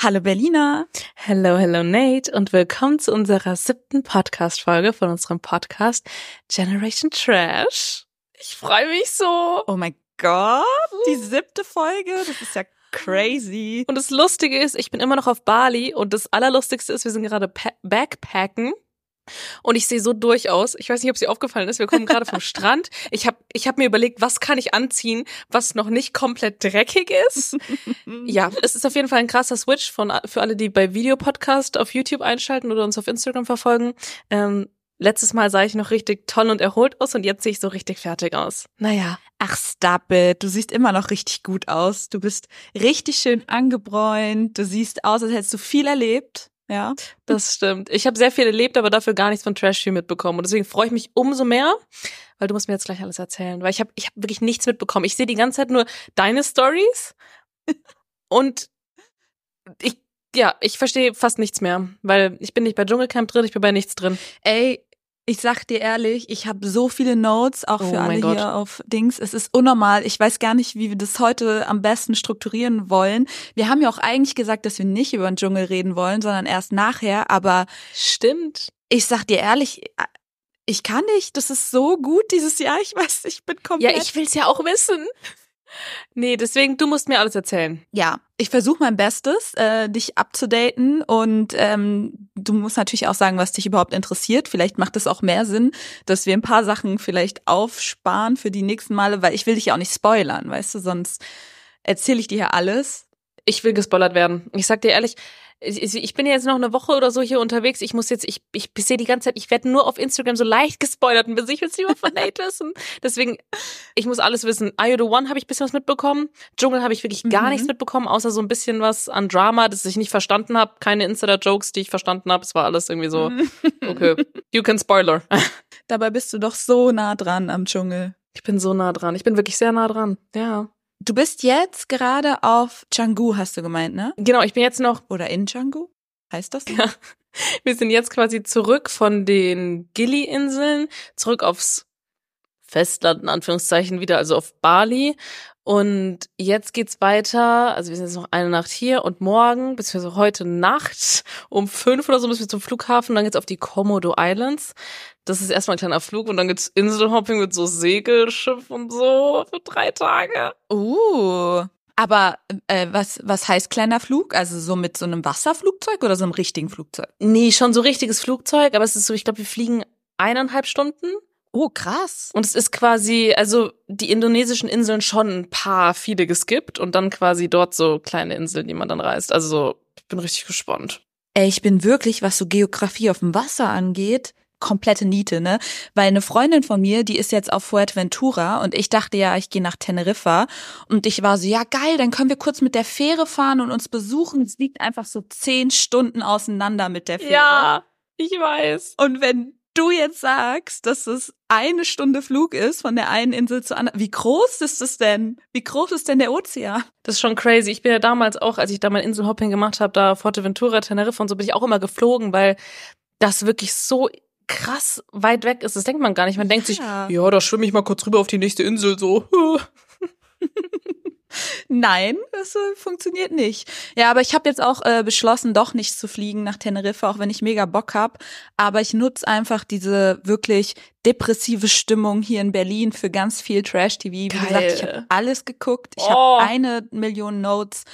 Hallo Berliner. Hello, hello Nate und willkommen zu unserer siebten Podcast-Folge von unserem Podcast Generation Trash. Ich freue mich so. Oh mein Gott, die siebte Folge, das ist ja crazy. Und das Lustige ist, ich bin immer noch auf Bali und das Allerlustigste ist, wir sind gerade Backpacken und ich sehe so durchaus. Ich weiß nicht, ob sie aufgefallen ist. Wir kommen gerade vom Strand. Ich habe ich hab mir überlegt, was kann ich anziehen, was noch nicht komplett dreckig ist. ja, es ist auf jeden Fall ein krasser Switch von für alle, die bei Videopodcast auf YouTube einschalten oder uns auf Instagram verfolgen. Ähm, letztes Mal sah ich noch richtig toll und erholt aus und jetzt sehe ich so richtig fertig aus. Naja. Ach, stop it. Du siehst immer noch richtig gut aus. Du bist richtig schön angebräunt. Du siehst aus, als hättest du viel erlebt. Ja, das stimmt. Ich habe sehr viel erlebt, aber dafür gar nichts von Trash mitbekommen. Und deswegen freue ich mich umso mehr, weil du musst mir jetzt gleich alles erzählen. Weil ich habe ich hab wirklich nichts mitbekommen. Ich sehe die ganze Zeit nur deine Stories und ich, ja, ich verstehe fast nichts mehr. Weil ich bin nicht bei Dschungelcamp drin, ich bin bei nichts drin. Ey, ich sag dir ehrlich, ich habe so viele Notes, auch für oh alle Gott. hier auf Dings. Es ist unnormal. Ich weiß gar nicht, wie wir das heute am besten strukturieren wollen. Wir haben ja auch eigentlich gesagt, dass wir nicht über den Dschungel reden wollen, sondern erst nachher. Aber stimmt. Ich sag dir ehrlich, ich kann nicht. Das ist so gut dieses Jahr. Ich weiß, ich bin komplett. Ja, ich will's ja auch wissen. Nee, deswegen, du musst mir alles erzählen. Ja, ich versuche mein Bestes, äh, dich abzudaten und ähm, du musst natürlich auch sagen, was dich überhaupt interessiert. Vielleicht macht es auch mehr Sinn, dass wir ein paar Sachen vielleicht aufsparen für die nächsten Male, weil ich will dich ja auch nicht spoilern, weißt du, sonst erzähle ich dir ja alles. Ich will gespoilert werden. Ich sag dir ehrlich, ich bin jetzt noch eine Woche oder so hier unterwegs. Ich muss jetzt, ich, ich sehe die ganze Zeit, ich werde nur auf Instagram so leicht gespoilert und ich will es lieber von Nate wissen. Deswegen, ich muss alles wissen. Are You the One habe ich bisschen was mitbekommen. Dschungel habe ich wirklich gar mhm. nichts mitbekommen, außer so ein bisschen was an Drama, das ich nicht verstanden habe. Keine Insider-Jokes, die ich verstanden habe. Es war alles irgendwie so, okay, you can spoiler. Dabei bist du doch so nah dran am Dschungel. Ich bin so nah dran. Ich bin wirklich sehr nah dran. Ja. Du bist jetzt gerade auf Canggu, hast du gemeint, ne? Genau, ich bin jetzt noch. Oder in Canggu? Heißt das? Ja. Wir sind jetzt quasi zurück von den Gili-Inseln, zurück aufs Festland, in Anführungszeichen, wieder, also auf Bali. Und jetzt geht's weiter. Also wir sind jetzt noch eine Nacht hier und morgen, bis wir so heute Nacht um fünf oder so müssen wir zum Flughafen. Dann geht's auf die Komodo Islands. Das ist erstmal ein kleiner Flug und dann gibt's Inselhopping mit so Segelschiff und so für drei Tage. Uh. Aber äh, was, was heißt kleiner Flug? Also so mit so einem Wasserflugzeug oder so einem richtigen Flugzeug? Nee, schon so richtiges Flugzeug, aber es ist so, ich glaube, wir fliegen eineinhalb Stunden Oh, krass. Und es ist quasi, also die indonesischen Inseln schon ein paar viele geskippt und dann quasi dort so kleine Inseln, die man dann reist. Also so, ich bin richtig gespannt. Ey, ich bin wirklich, was so Geografie auf dem Wasser angeht, komplette Niete, ne? Weil eine Freundin von mir, die ist jetzt auf Fuerteventura und ich dachte ja, ich gehe nach Teneriffa und ich war so, ja geil, dann können wir kurz mit der Fähre fahren und uns besuchen. Es liegt einfach so zehn Stunden auseinander mit der Fähre. Ja, ich weiß. Und wenn du jetzt sagst, dass es eine Stunde Flug ist von der einen Insel zur anderen. Wie groß ist es denn? Wie groß ist denn der Ozean? Das ist schon crazy. Ich bin ja damals auch, als ich da mein Inselhopping gemacht habe, da Forteventura, Teneriffa und so bin ich auch immer geflogen, weil das wirklich so krass weit weg ist. Das denkt man gar nicht. Man denkt ja. sich, ja, da schwimme ich mal kurz rüber auf die nächste Insel so. Nein, das äh, funktioniert nicht. Ja, aber ich habe jetzt auch äh, beschlossen, doch nicht zu fliegen nach Teneriffa, auch wenn ich mega Bock hab. Aber ich nutze einfach diese wirklich depressive Stimmung hier in Berlin für ganz viel Trash-TV. Wie Geil. gesagt, ich habe alles geguckt. Ich oh. habe eine Million Notes.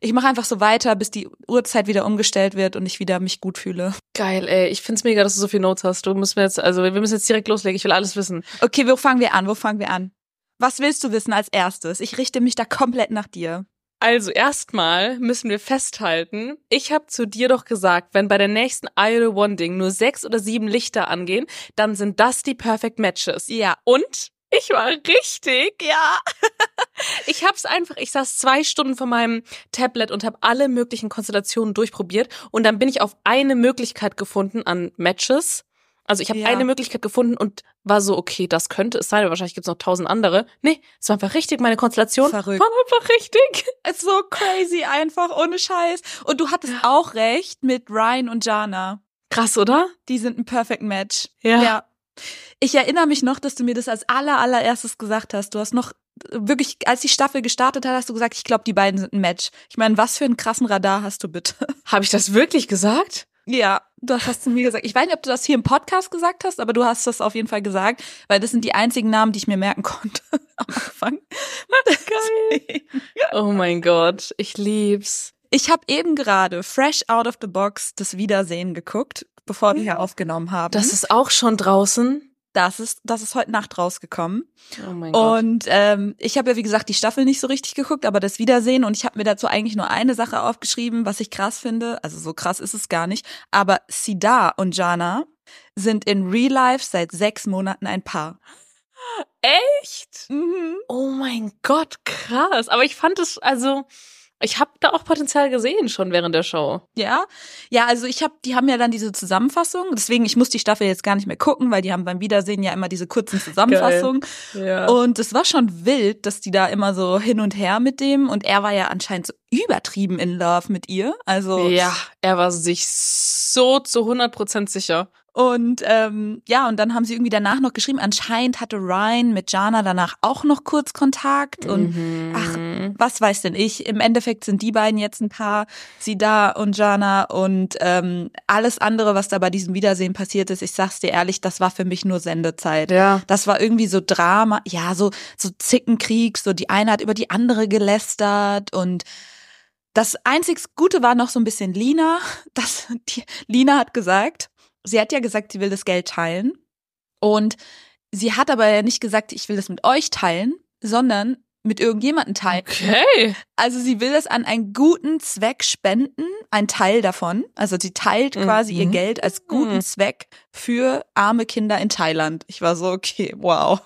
Ich mache einfach so weiter, bis die Uhrzeit wieder umgestellt wird und ich wieder mich gut fühle. Geil, ey. Ich find's mega, dass du so viel Notes hast. Du musst mir jetzt, also wir müssen jetzt direkt loslegen. Ich will alles wissen. Okay, wo fangen wir an? Wo fangen wir an? Was willst du wissen als erstes? Ich richte mich da komplett nach dir. Also erstmal müssen wir festhalten, ich habe zu dir doch gesagt, wenn bei der nächsten Idol One Ding nur sechs oder sieben Lichter angehen, dann sind das die Perfect Matches. Ja. Und ich war richtig, ja. ich hab's einfach, ich saß zwei Stunden vor meinem Tablet und habe alle möglichen Konstellationen durchprobiert und dann bin ich auf eine Möglichkeit gefunden an Matches also ich habe ja. eine Möglichkeit gefunden und war so, okay, das könnte es sein, aber wahrscheinlich gibt's noch tausend andere. Nee, es war einfach richtig, meine Konstellation Verrückt. war einfach richtig. Es so crazy einfach, ohne Scheiß. Und du hattest auch recht mit Ryan und Jana. Krass, oder? Die sind ein Perfect Match. Ja. ja. Ich erinnere mich noch, dass du mir das als aller allererstes gesagt hast. Du hast noch wirklich, als die Staffel gestartet hat, hast du gesagt, ich glaube, die beiden sind ein Match. Ich meine, was für einen krassen Radar hast du bitte? Habe ich das wirklich gesagt? Ja, du hast zu mir gesagt. Ich weiß nicht, ob du das hier im Podcast gesagt hast, aber du hast das auf jeden Fall gesagt, weil das sind die einzigen Namen, die ich mir merken konnte am Anfang. Geil. Oh mein Gott, ich lieb's. Ich habe eben gerade fresh out of the box das Wiedersehen geguckt, bevor wir hier aufgenommen haben. Das ist auch schon draußen. Das ist, das ist heute Nacht rausgekommen. Oh mein Gott. Und ähm, ich habe ja, wie gesagt, die Staffel nicht so richtig geguckt, aber das Wiedersehen. Und ich habe mir dazu eigentlich nur eine Sache aufgeschrieben, was ich krass finde. Also so krass ist es gar nicht. Aber Sida und Jana sind in Real Life seit sechs Monaten ein Paar. Echt? Mhm. Oh mein Gott, krass. Aber ich fand es, also, ich habe da auch Potenzial gesehen schon während der Show. Ja, ja, also ich habe, die haben ja dann diese Zusammenfassung. Deswegen, ich muss die Staffel jetzt gar nicht mehr gucken, weil die haben beim Wiedersehen ja immer diese kurzen Zusammenfassungen. Ja. Und es war schon wild, dass die da immer so hin und her mit dem. Und er war ja anscheinend so übertrieben in Love mit ihr. Also ja, er war sich so zu 100% sicher. Und ähm, ja, und dann haben sie irgendwie danach noch geschrieben, anscheinend hatte Ryan mit Jana danach auch noch kurz Kontakt. Und Mhm. ach, was weiß denn ich? Im Endeffekt sind die beiden jetzt ein Paar, sie da und Jana. Und ähm, alles andere, was da bei diesem Wiedersehen passiert ist, ich sag's dir ehrlich, das war für mich nur Sendezeit. Ja. Das war irgendwie so Drama, ja, so, so Zickenkrieg, so die eine hat über die andere gelästert und das einzig Gute war noch so ein bisschen Lina. Das, die, Lina hat gesagt, sie hat ja gesagt, sie will das Geld teilen. Und sie hat aber ja nicht gesagt, ich will das mit euch teilen, sondern mit irgendjemandem teilen. Okay. Also sie will das an einen guten Zweck spenden, ein Teil davon. Also sie teilt quasi ihr Mhm. Geld als guten Mhm. Zweck für arme Kinder in Thailand. Ich war so, okay, wow.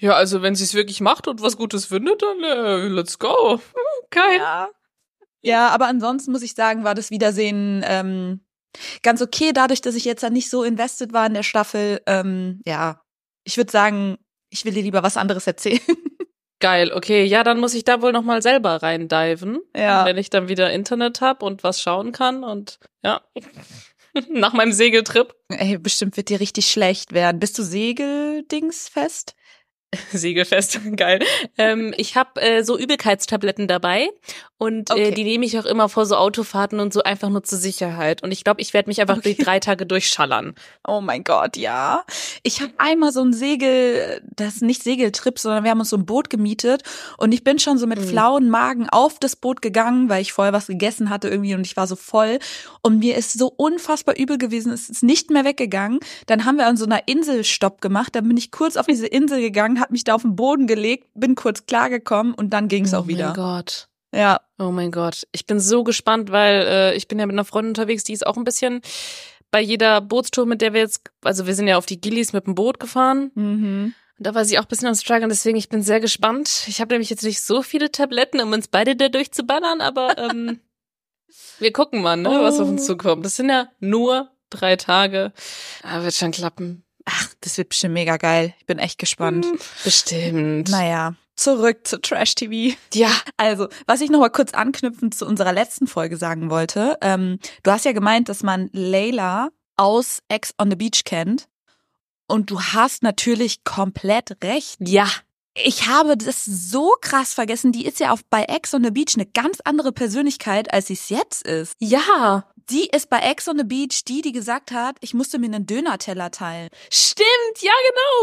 Ja, also wenn sie es wirklich macht und was Gutes findet, dann äh, let's go. Geil. Ja. Ja, aber ansonsten muss ich sagen, war das Wiedersehen ähm, ganz okay, dadurch, dass ich jetzt dann nicht so invested war in der Staffel. Ähm, ja, ich würde sagen, ich will dir lieber was anderes erzählen. Geil, okay. Ja, dann muss ich da wohl nochmal selber reindiven. Ja. Wenn ich dann wieder Internet hab und was schauen kann und ja. Nach meinem Segeltrip. Ey, bestimmt wird dir richtig schlecht werden. Bist du Segeldings fest? Segelfest, geil. Ähm, ich habe äh, so Übelkeitstabletten dabei und Okay. äh, die nehme ich auch immer vor so Autofahrten und so einfach nur zur Sicherheit. Und ich glaube, ich werde mich einfach Okay. die drei Tage durchschallern. Oh mein Gott, ja. Ich habe einmal so ein Segel, das ist nicht Segeltrip, sondern wir haben uns so ein Boot gemietet und ich bin schon so mit Mhm. flauen Magen auf das Boot gegangen, weil ich vorher was gegessen hatte irgendwie und ich war so voll und mir ist so unfassbar übel gewesen, es ist nicht mehr weggegangen. Dann haben wir an so einer Insel Stopp gemacht, dann bin ich kurz auf diese Insel gegangen, habe mich da auf den Boden gelegt, bin kurz klargekommen und dann ging es oh auch wieder. mein Gott. Ja, Oh mein Gott. Ich bin so gespannt, weil äh, ich bin ja mit einer Freundin unterwegs, die ist auch ein bisschen bei jeder Bootstour, mit der wir jetzt, also wir sind ja auf die Gillis mit dem Boot gefahren. mhm. Und da war sie auch ein bisschen am Struggeln, deswegen ich bin sehr gespannt. Ich habe nämlich jetzt nicht so viele Tabletten, um uns beide da durchzuballern, aber ähm, wir gucken mal, ne, was auf uns Oh. zukommt. Das sind ja nur drei Tage. Aber wird schon klappen. Ach, das wird bestimmt mega geil. Ich bin echt gespannt. Hm, Bestimmt. Naja, zurück zu Trash TV. Ja. Also, was ich noch mal kurz anknüpfend zu unserer letzten Folge sagen wollte, ähm, du hast ja gemeint, dass man Layla aus Ex on the Beach kennt. Und du hast natürlich komplett recht. Ja. Ich habe das so krass vergessen. Die ist ja auf bei Ex on the Beach eine ganz andere Persönlichkeit, als sie es jetzt ist. Ja. Die ist bei Ex on the Beach die, die gesagt hat, ich musste mir einen Döner-Teller teilen. Stimmt, ja,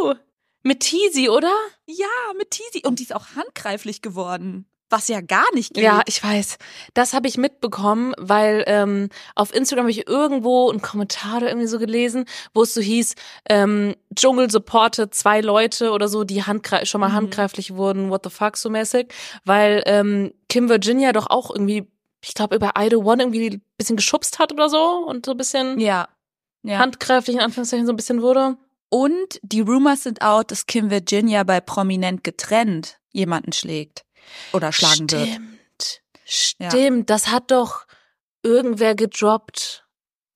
genau. Mit Teasy, oder? Ja, mit Teasy. Und die ist auch handgreiflich geworden. Was ja gar nicht geht. Ja, ich weiß. Das habe ich mitbekommen, weil ähm, auf Instagram habe ich irgendwo einen Kommentar oder irgendwie so gelesen, wo es so hieß, ähm, Dschungel supportet zwei Leute oder so, die handgreif schon mal Mhm. handgreiflich wurden, what the fuck so mäßig, weil ähm, Kim Virginia doch auch irgendwie, ich glaube über I Do One irgendwie ein bisschen geschubst hat oder so und so ein bisschen ja. ja. handgreiflich in Anführungszeichen so ein bisschen wurde. Und die Rumors sind out, dass Kim Virginia bei Prominent getrennt jemanden schlägt. Oder schlagen wird. Stimmt. Stimmt, das hat doch irgendwer gedroppt.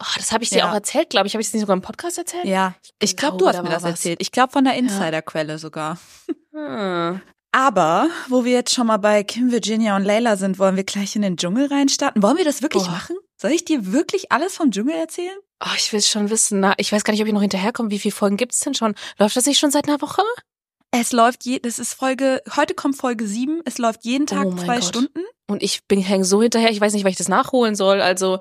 Oh, das habe ich dir Ja. auch erzählt, glaube ich. Habe ich es nicht sogar im Podcast erzählt? Ja, ich glaube, du glaube, hast mir das was. erzählt. Ich glaube von der Insiderquelle sogar. Hm. Aber, wo wir jetzt schon mal bei Kim Virginia und Layla sind, wollen wir gleich in den Dschungel reinstarten. Wollen wir das wirklich Boah. machen? Soll ich dir wirklich alles vom Dschungel erzählen? Oh, ich will schon wissen. Na, ich weiß gar nicht, ob ich noch hinterherkomme. Wie viele Folgen gibt's denn schon? Läuft das nicht schon seit einer Woche? Es läuft je, das ist Folge, heute kommt Folge sieben. es läuft jeden Tag Oh zwei Gott. Stunden. Und ich bin häng so hinterher, ich weiß nicht, weil ich das nachholen soll. Also,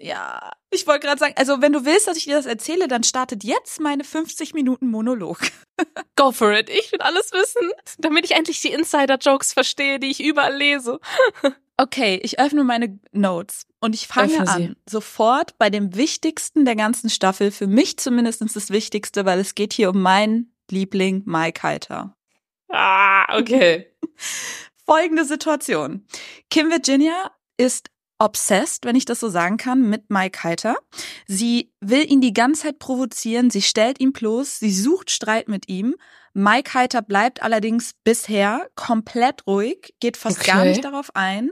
Ja, ich wollte gerade sagen, also wenn du willst, dass ich dir das erzähle, dann startet jetzt meine 50 Minuten Monolog. go for it. Ich will alles wissen, damit ich endlich die Insider-Jokes verstehe, die ich überall lese. Okay, ich öffne meine Notes und ich fange an. Sofort bei dem wichtigsten der ganzen Staffel, für mich zumindest das Wichtigste, weil es geht hier um meinen Liebling Mike Heiter. Ah, okay. Folgende Situation. Kim Virginia ist obsessed, wenn ich das so sagen kann, mit Mike Heiter. Sie will ihn die ganze Zeit provozieren, sie stellt ihn bloß, sie sucht Streit mit ihm. Mike Heiter bleibt allerdings bisher komplett ruhig, geht fast Okay. gar nicht darauf ein.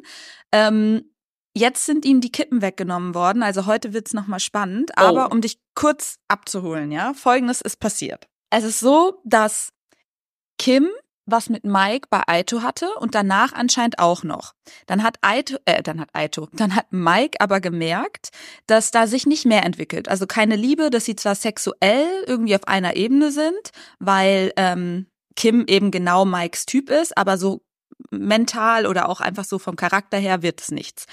Ähm, jetzt sind ihm die Kippen weggenommen worden, also heute wird's noch mal spannend. Aber Oh. um dich kurz abzuholen, ja, folgendes ist passiert. Es ist so, dass Kim was mit Mike bei Aito hatte und danach anscheinend auch noch. Dann hat Aito, äh, dann hat Aito, dann hat Mike aber gemerkt, dass da sich nicht mehr entwickelt. Also keine Liebe, dass sie zwar sexuell irgendwie auf einer Ebene sind, weil ähm, Kim eben genau Mikes Typ ist, aber so mental oder auch einfach so vom Charakter her wird es nichts.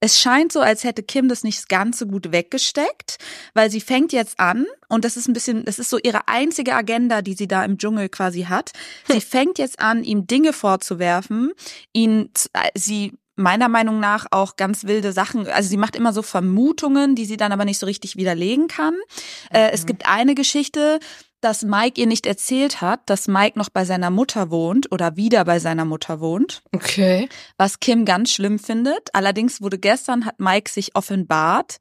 Es scheint so, als hätte Kim das nicht ganz so gut weggesteckt, weil sie fängt jetzt an und das ist ein bisschen, das ist so ihre einzige Agenda, die sie da im Dschungel quasi hat. Sie fängt jetzt an, ihm Dinge vorzuwerfen, ihn, äh, sie meiner Meinung nach auch ganz wilde Sachen, also sie macht immer so Vermutungen, die sie dann aber nicht so richtig widerlegen kann. Äh, es Mhm. gibt eine Geschichte, dass Mike ihr nicht erzählt hat, dass Mike noch bei seiner Mutter wohnt oder wieder bei seiner Mutter wohnt Okay. was Kim ganz schlimm findet. Allerdings wurde gestern, hat Mike sich offenbart,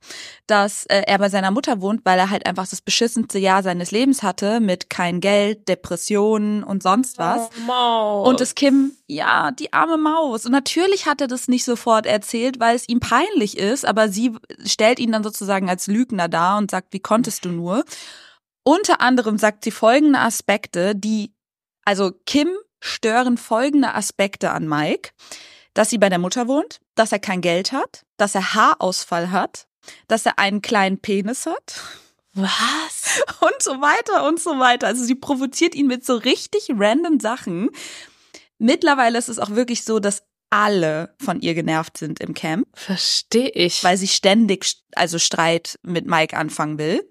dass äh, er bei seiner Mutter wohnt, weil er halt einfach das beschissenste Jahr seines Lebens hatte mit kein Geld, Depressionen und sonst was. Oh, Maus. Und das Kim, ja, die arme Maus. Und natürlich hat er das nicht sofort erzählt, weil es ihm peinlich ist, aber sie stellt ihn dann sozusagen als Lügner dar und sagt, wie konntest du nur? Unter anderem sagt sie folgende Aspekte, die, also Kim stören folgende Aspekte an Mike, dass sie bei der Mutter wohnt, dass er kein Geld hat, dass er Haarausfall hat, dass er einen kleinen Penis hat was? und so weiter und so weiter. Also sie provoziert ihn mit so richtig random Sachen. Mittlerweile ist es auch wirklich so, dass alle von ihr genervt sind im Camp, Verstehe ich. weil sie ständig st- also Streit mit Mike anfangen will.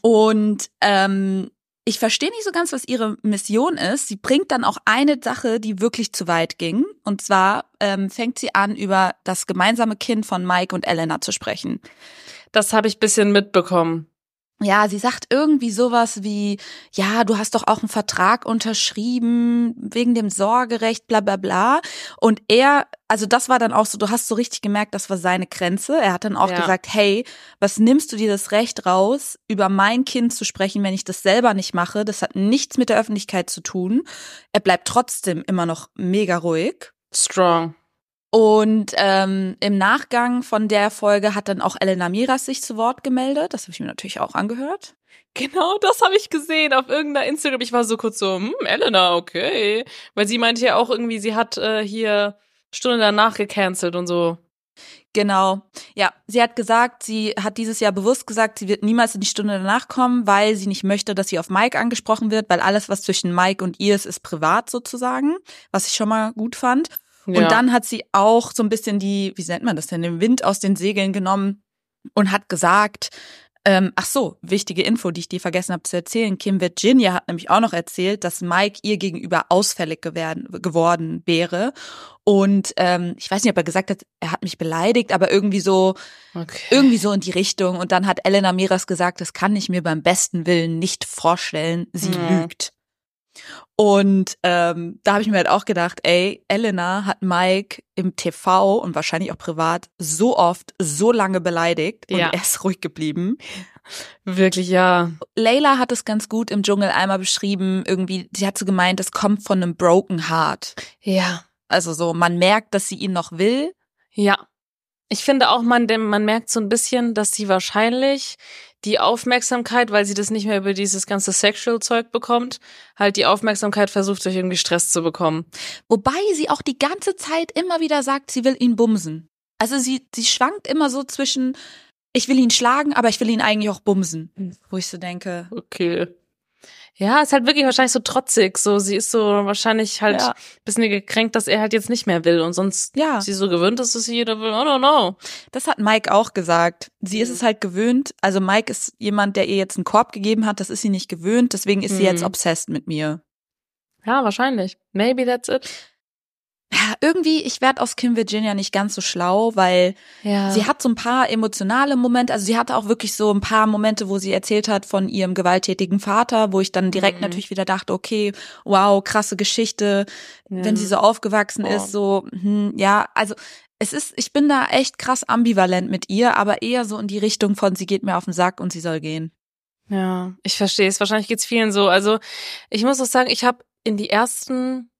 Und ähm, ich verstehe nicht so ganz, was ihre Mission ist. Sie bringt dann auch eine Sache, die wirklich zu weit ging. Und zwar ähm, fängt sie an, über das gemeinsame Kind von Mike und Elena zu sprechen. das habe ich bisschen mitbekommen. Ja, sie sagt irgendwie sowas wie, ja, du hast doch auch einen Vertrag unterschrieben wegen dem Sorgerecht, bla bla bla. Und er, also das war dann auch so, du hast so richtig gemerkt, das war seine Grenze. Er hat dann auch Ja. gesagt, hey, was nimmst du dir das Recht raus, über mein Kind zu sprechen, wenn ich das selber nicht mache? Das hat nichts mit der Öffentlichkeit zu tun. Er bleibt trotzdem immer noch mega ruhig. Strong. Und ähm, im Nachgang von der Folge hat dann auch Elena Miras sich zu Wort gemeldet. Das habe ich mir natürlich auch angehört. Genau, das habe ich gesehen auf irgendeiner Instagram. Ich war so kurz so, hm, Elena, okay. Weil sie meinte ja auch irgendwie, sie hat äh, hier Stunde danach gecancelt und so. Genau. Ja, sie hat gesagt, sie hat dieses Jahr bewusst gesagt, sie wird niemals in die Stunde danach kommen, weil sie nicht möchte, dass sie auf Mike angesprochen wird, weil alles, was zwischen Mike und ihr ist, ist privat sozusagen, was ich schon mal gut fand. Ja. Und dann hat sie auch so ein bisschen die, wie nennt man das denn, den Wind aus den Segeln genommen und hat gesagt, ähm, ach so, wichtige Info, die ich dir vergessen habe zu erzählen. Kim Virginia hat nämlich auch noch erzählt, dass Mike ihr gegenüber ausfällig gewerden, geworden wäre. Und ähm, ich weiß nicht, ob er gesagt hat, er hat mich beleidigt, aber irgendwie so, okay. irgendwie so in die Richtung. Und dann hat Elena Miras gesagt, das kann ich mir beim besten Willen nicht vorstellen. Sie Ja. lügt. Und ähm, da habe ich mir halt auch gedacht, ey, Elena hat Mike im TV und wahrscheinlich auch privat so oft, so lange beleidigt und Ja. er ist ruhig geblieben. Wirklich, ja. Layla hat es ganz gut im Dschungel einmal beschrieben, irgendwie, sie hat so gemeint, es kommt von einem broken heart. Ja. Also so, man merkt, dass sie ihn noch will. Ja. Ich finde auch, man, man merkt so ein bisschen, dass sie wahrscheinlich die Aufmerksamkeit, weil sie das nicht mehr über dieses ganze Sexual-Zeug bekommt, halt die Aufmerksamkeit versucht, durch irgendwie Stress zu bekommen. Wobei sie auch die ganze Zeit immer wieder sagt, sie will ihn bumsen. Also sie, sie schwankt immer so zwischen, ich will ihn schlagen, aber ich will ihn eigentlich auch bumsen. Wo ich so denke, Okay. Ja, ist halt wirklich wahrscheinlich so trotzig. So, sie ist so wahrscheinlich halt Ja. ein bisschen gekränkt, dass er halt jetzt nicht mehr will. Und sonst Ja. ist sie so gewöhnt, dass es jeder will. I don't know. Das hat Mike auch gesagt. Sie ist Mhm. es halt gewöhnt. Also Mike ist jemand, der ihr jetzt einen Korb gegeben hat. Das ist sie nicht gewöhnt. Deswegen ist sie jetzt Mhm. obsessed mit mir. Ja, wahrscheinlich. Maybe that's it. Ja, irgendwie, ich werde aus Kim Virginia nicht ganz so schlau, weil Ja. sie hat so ein paar emotionale Momente. Also sie hatte auch wirklich so ein paar Momente, wo sie erzählt hat von ihrem gewalttätigen Vater, wo ich dann direkt Mhm. natürlich wieder dachte, okay, wow, krasse Geschichte, wenn sie so aufgewachsen Oh. ist, so, hm, ja, also es ist, ich bin da echt krass ambivalent mit ihr, aber eher so in die Richtung von, sie geht mir auf den Sack und sie soll gehen. Ja, ich verstehe es. Wahrscheinlich geht's vielen so. Also ich muss auch sagen, ich habe in die ersten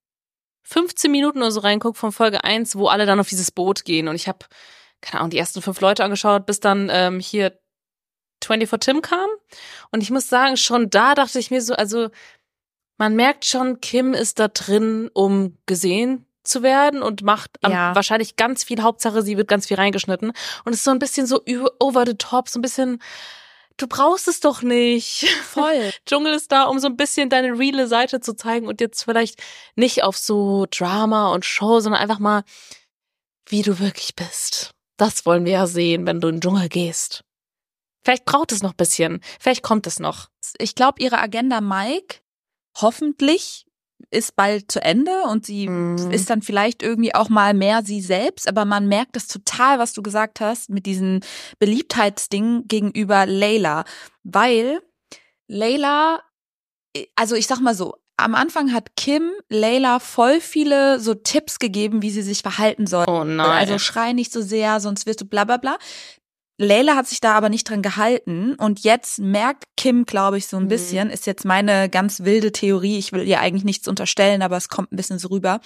15 Minuten oder so reinguckt von Folge 1, wo alle dann auf dieses Boot gehen. Und ich habe, keine Ahnung, die ersten fünf Leute angeschaut, bis dann ähm, hier 24 Tim kam. Und ich muss sagen, schon da dachte ich mir so, also man merkt schon, Kim ist da drin, um gesehen zu werden und macht am, Ja. wahrscheinlich ganz viel. Hauptsache, sie wird ganz viel reingeschnitten. Und es ist so ein bisschen so über- over the top, so ein bisschen, du brauchst es doch nicht. Voll. Dschungel ist da, um so ein bisschen deine reale Seite zu zeigen und jetzt vielleicht nicht auf so Drama und Show, sondern einfach mal, wie du wirklich bist. Das wollen wir ja sehen, wenn du in den Dschungel gehst. Vielleicht braucht es noch ein bisschen. Vielleicht kommt es noch. Ich glaube, ihre Agenda Mike hoffentlich ist bald zu Ende und sie Mhm. ist dann vielleicht irgendwie auch mal mehr sie selbst, aber man merkt es total, was du gesagt hast, mit diesem Beliebtheitsding gegenüber Layla, weil Layla, also ich sag mal so, am Anfang hat Kim Layla voll viele so Tipps gegeben, wie sie sich verhalten soll. Oh nein. Also schrei nicht so sehr, sonst wirst du bla bla bla. Layla hat sich da aber nicht dran gehalten und jetzt merkt Kim, glaube ich, so ein Mhm. bisschen, ist jetzt meine ganz wilde Theorie, ich will ihr eigentlich nichts unterstellen, aber es kommt ein bisschen so rüber.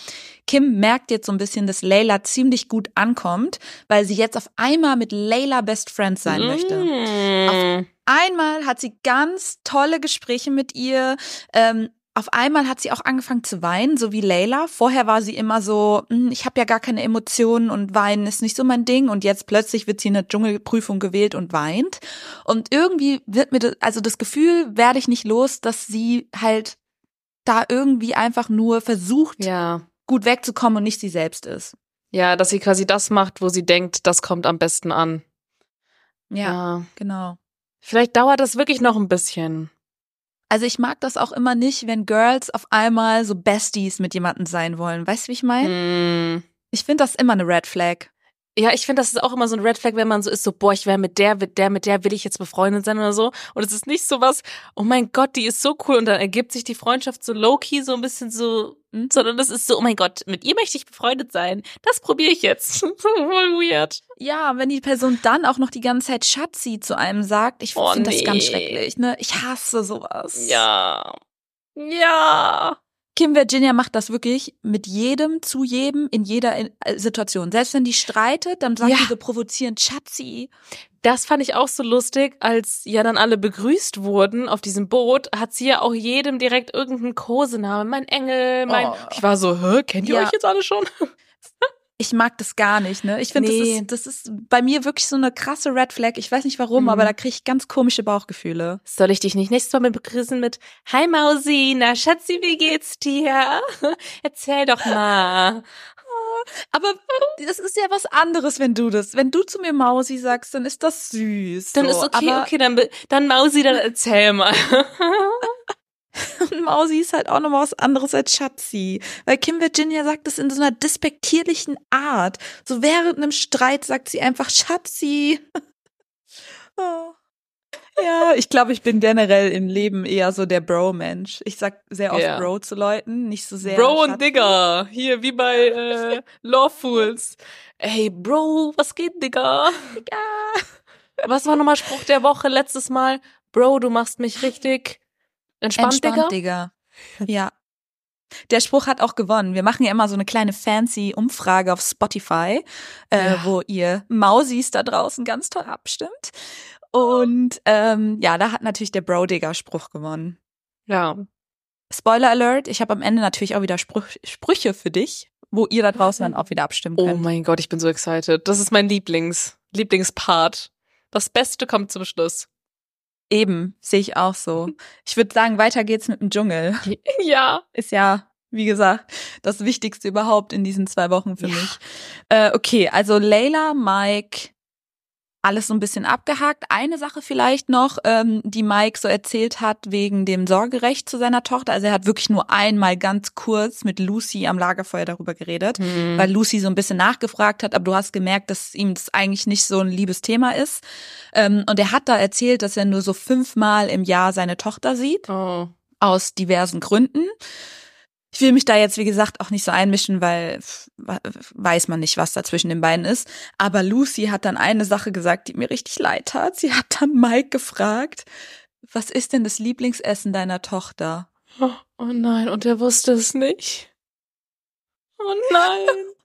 Kim merkt jetzt so ein bisschen, dass Layla ziemlich gut ankommt, weil sie jetzt auf einmal mit Layla Best Friends sein möchte. Mm. Einmal hat sie ganz tolle Gespräche mit ihr. Ähm, auf einmal hat sie auch angefangen zu weinen, so wie Layla. Vorher war sie immer so, "Hm, ich habe ja gar keine Emotionen und weinen ist nicht so mein Ding. Und jetzt plötzlich wird sie in eine Dschungelprüfung gewählt und weint. Und irgendwie wird mir das, also das Gefühl werde ich nicht los, dass sie halt da irgendwie einfach nur versucht, Ja. gut wegzukommen und nicht sie selbst ist. Ja, dass sie quasi das macht, wo sie denkt, das kommt am besten an. Ja, genau. Vielleicht dauert das wirklich noch ein bisschen. Also ich mag das auch immer nicht, wenn Girls auf einmal so Besties mit jemandem sein wollen. Weißt du, wie ich meine? Mm. Ich finde das immer eine Red Flag. Ja, ich finde, das ist auch immer so ein Red Flag, wenn man so ist, so, boah, ich wäre mit der, mit der, mit der will ich jetzt befreundet sein oder so. Und es ist nicht so was, oh mein Gott, die ist so cool. Und dann ergibt sich die Freundschaft so low-key, so ein bisschen so, Mhm. sondern das ist so, oh mein Gott, mit ihr möchte ich befreundet sein. Das probiere ich jetzt. Voll weird. Ja, wenn die Person dann auch noch die ganze Zeit Schatzi zu einem sagt, ich Oh, finde das ganz nee. schrecklich. Ne? Ich hasse sowas. Ja. Ja. Kim Virginia macht das wirklich mit jedem, zu jedem, in jeder äh, Situation. Selbst wenn die streitet, dann sagt Ja. die so provozierend Schatzi. Das fand ich auch so lustig, als ja dann alle begrüßt wurden auf diesem Boot, hat sie ja auch jedem direkt irgendeinen Kosenamen. Mein Engel, mein. Oh. Ich war so, hä, kennt ihr Ja. euch jetzt alle schon? Ich mag das gar nicht, ne? Ich finde, Nee. das, ist, das ist bei mir wirklich so eine krasse Red Flag. Ich weiß nicht warum, Mhm. aber da kriege ich ganz komische Bauchgefühle. Soll ich dich nicht nächstes Mal begrüßen mit Hi Mausi, na Schatzi, wie geht's dir? Erzähl doch mal. Aber das ist ja was anderes, wenn du das, wenn du zu mir Mausi sagst, dann ist das süß. Dann so. ist okay, aber okay, dann, dann Mausi, dann erzähl mal. Mausi ist halt auch nochmal was anderes als Schatzi. Weil Kim Virginia sagt das in so einer despektierlichen Art. So während einem Streit sagt sie einfach Schatzi. oh. Ja, ich glaube, ich bin generell im Leben eher so der Bro-Mensch. Ich sag sehr oft Ja. Bro zu Leuten, nicht so sehr. Bro und. Digger, hier wie bei äh, Fools. Ey, Bro, was geht, Digga? Ja. Was war nochmal Spruch der Woche letztes Mal? Bro, du machst mich richtig entspannt, Entspannt, Digga. Digga. Ja. Der Spruch hat auch gewonnen. Wir machen ja immer so eine kleine fancy Umfrage auf Spotify, äh, Ja. wo ihr Mausis da draußen ganz toll abstimmt. Und ähm, ja, da hat natürlich der Bro-Digger-Spruch gewonnen. Ja. Spoiler Alert, ich habe am Ende natürlich auch wieder Sprüch Sprüche für dich, wo ihr da draußen dann auch wieder abstimmen Oh könnt. mein Gott, ich bin so excited. Das ist mein Lieblings, Lieblingspart. Das Beste kommt zum Schluss. Eben, sehe ich auch so. Ich würde sagen, weiter geht's mit dem Dschungel. Ja. Ist ja, wie gesagt, das Wichtigste überhaupt in diesen zwei Wochen für ja. mich. Äh, okay, also Layla, Mike, alles so ein bisschen abgehakt. Eine Sache vielleicht noch, ähm, die Mike so erzählt hat wegen dem Sorgerecht zu seiner Tochter. Also er hat wirklich nur einmal ganz kurz mit Lucy am Lagerfeuer darüber geredet, mhm. weil Lucy so ein bisschen nachgefragt hat, aber du hast gemerkt, dass ihm das eigentlich nicht so ein liebes Thema ist. Ähm, und er hat da erzählt, dass er nur so fünfmal im Jahr seine Tochter sieht. Oh. Aus diversen Gründen. Ich will mich da jetzt, wie gesagt, auch nicht so einmischen, weil weiß man nicht, was da zwischen den beiden ist. Aber Lucy hat dann eine Sache gesagt, die mir richtig leid tat. Sie hat dann Mike gefragt, was ist denn das Lieblingsessen deiner Tochter? Oh, oh nein, und er wusste es nicht. Oh nein.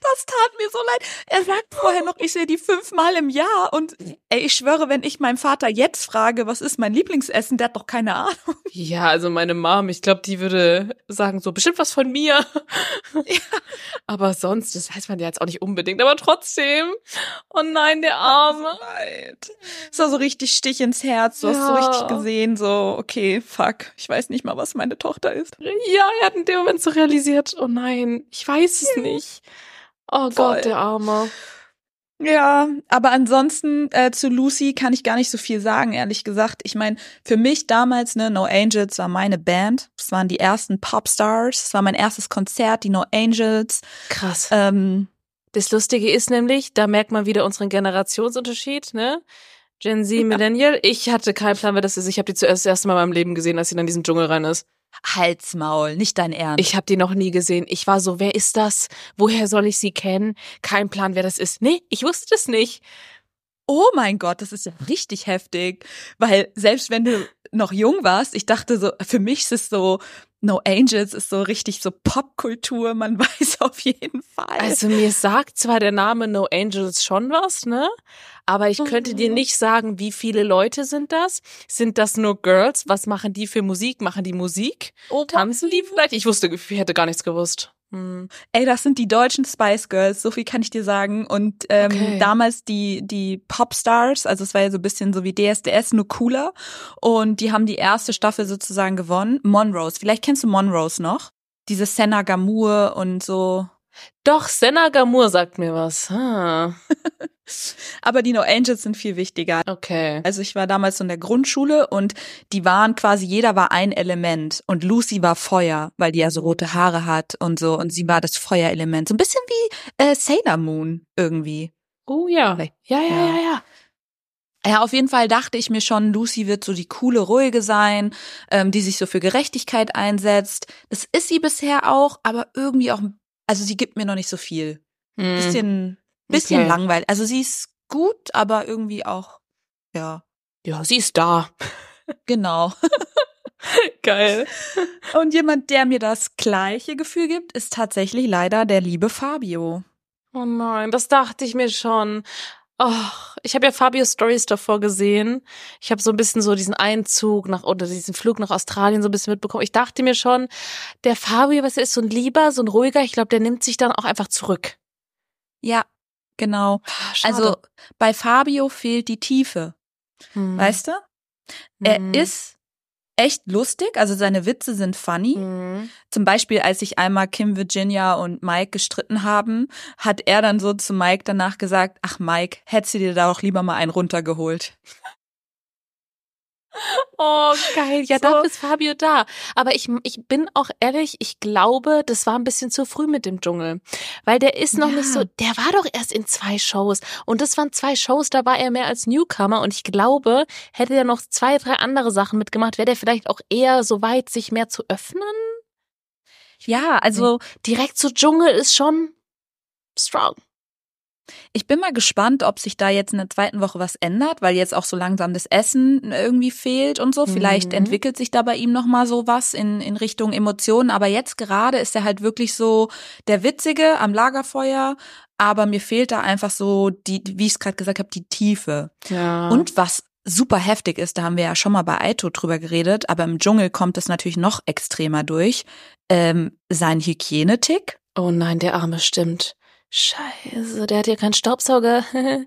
Das tat mir so leid. Er sagt vorher noch, ich sehe die fünfmal im Jahr und ey, ich schwöre, wenn ich meinem Vater jetzt frage, was ist mein Lieblingsessen, der hat doch keine Ahnung. Ja, also meine Mom, ich glaube, die würde sagen so bestimmt was von mir. Ja. Aber sonst, das weiß man ja jetzt auch nicht unbedingt, aber trotzdem. Oh nein, der Arme. Das war so richtig Stich ins Herz. Du ja. hast so richtig gesehen, so okay, fuck, ich weiß nicht mal, was meine Tochter ist. Ja, er hat in dem Moment so realisiert, oh nein, ich weiß es ja. nicht. Oh Voll. Gott, der Arme. Ja, aber ansonsten äh, zu Lucy kann ich gar nicht so viel sagen, ehrlich gesagt. Ich meine, für mich damals, ne, No Angels war meine Band. Das waren die ersten Popstars. Das war mein erstes Konzert, die No Angels. Krass. Ähm, das Lustige ist nämlich, da merkt man wieder unseren Generationsunterschied, ne? Gen Z, Millennial. Ich hatte keinen Plan, wer das ist. Ich habe die zuerst das erste Mal in meinem Leben gesehen, als sie in diesen Dschungel rein ist. Halsmaul, nicht dein Ernst. Ich habe die noch nie gesehen. Ich war so, wer ist das? Woher soll ich sie kennen? Kein Plan, wer das ist. Nee, ich wusste das nicht. Oh mein Gott, das ist ja richtig heftig, weil selbst wenn du noch jung warst, ich dachte so, für mich ist es so, No Angels ist so richtig so Popkultur, man weiß auf jeden Fall. Also mir sagt zwar der Name No Angels schon was, ne? Aber ich könnte dir mhm. nicht sagen, wie viele Leute sind das? Sind das nur Girls? Was machen die für Musik? Machen die Musik? Oh, Tanzen die vielleicht? Ich wusste, ich hätte gar nichts gewusst. Hm. Ey, das sind die deutschen Spice Girls, so viel kann ich dir sagen. Und ähm, okay. damals die, die Popstars, also es war ja so ein bisschen so wie DSDS, nur cooler. Und die haben die erste Staffel sozusagen gewonnen. Monrose, vielleicht kennst du Monrose noch? Diese Senna Gamur und so. Doch, Senna Gamur sagt mir was. Ah. Aber die No Angels sind viel wichtiger. Okay. Also ich war damals so in der Grundschule und die waren quasi, jeder war ein Element. Und Lucy war Feuer, weil die ja so rote Haare hat und so. Und sie war das Feuerelement. So ein bisschen wie äh, Sailor Moon irgendwie. Oh ja. Ja, ja, ja, ja. Ja, auf jeden Fall dachte ich mir schon, Lucy wird so die coole, ruhige sein, ähm, die sich so für Gerechtigkeit einsetzt. Das ist sie bisher auch, aber irgendwie auch, also sie gibt mir noch nicht so viel. Hm. Bisschen Bisschen okay. langweilig. Also sie ist gut, aber irgendwie auch, ja. Ja, sie ist da. Genau. Geil. Und jemand, der mir das gleiche Gefühl gibt, ist tatsächlich leider der liebe Fabio. Oh nein, das dachte ich mir schon. Oh, ich habe ja Fabio Stories davor gesehen. Ich habe so ein bisschen so diesen Einzug nach oder diesen Flug nach Australien so ein bisschen mitbekommen. Ich dachte mir schon, der Fabio, was ist so ein lieber, so ein ruhiger. Ich glaube, der nimmt sich dann auch einfach zurück. Ja, Genau. Ah, schade. Also bei Fabio fehlt die Tiefe. Hm. Weißt du? Er hm. ist echt lustig, also seine Witze sind funny. Mhm. Zum Beispiel, als sich einmal Kim Virginia und Mike gestritten haben, hat er dann so zu Mike danach gesagt, ach Mike, hättest du dir da auch lieber mal einen runtergeholt. Oh, geil. Ja, so. dafür ist Fabio da. Aber ich, ich bin auch ehrlich, ich glaube, das war ein bisschen zu früh mit dem Dschungel. Weil der ist noch ja. nicht so, der war doch erst in zwei Shows. Und das waren zwei Shows, da war er mehr als Newcomer. Und ich glaube, hätte er noch zwei, drei andere Sachen mitgemacht, wäre der vielleicht auch eher so weit, sich mehr zu öffnen. Ja, also direkt zu Dschungel ist schon strong. Ich bin mal gespannt, ob sich da jetzt in der zweiten Woche was ändert, weil jetzt auch so langsam das Essen irgendwie fehlt und so. Vielleicht mhm. entwickelt sich da bei ihm noch mal so was in, in Richtung Emotionen. Aber jetzt gerade ist er halt wirklich so der Witzige am Lagerfeuer. Aber mir fehlt da einfach so die, wie ich es gerade gesagt habe, die Tiefe. Ja. Und was super heftig ist, da haben wir ja schon mal bei Aito drüber geredet, aber im Dschungel kommt es natürlich noch extremer durch. Ähm, sein Hygienetick. Oh nein, der Arme stimmt. Scheiße, der hat ja keinen Staubsauger.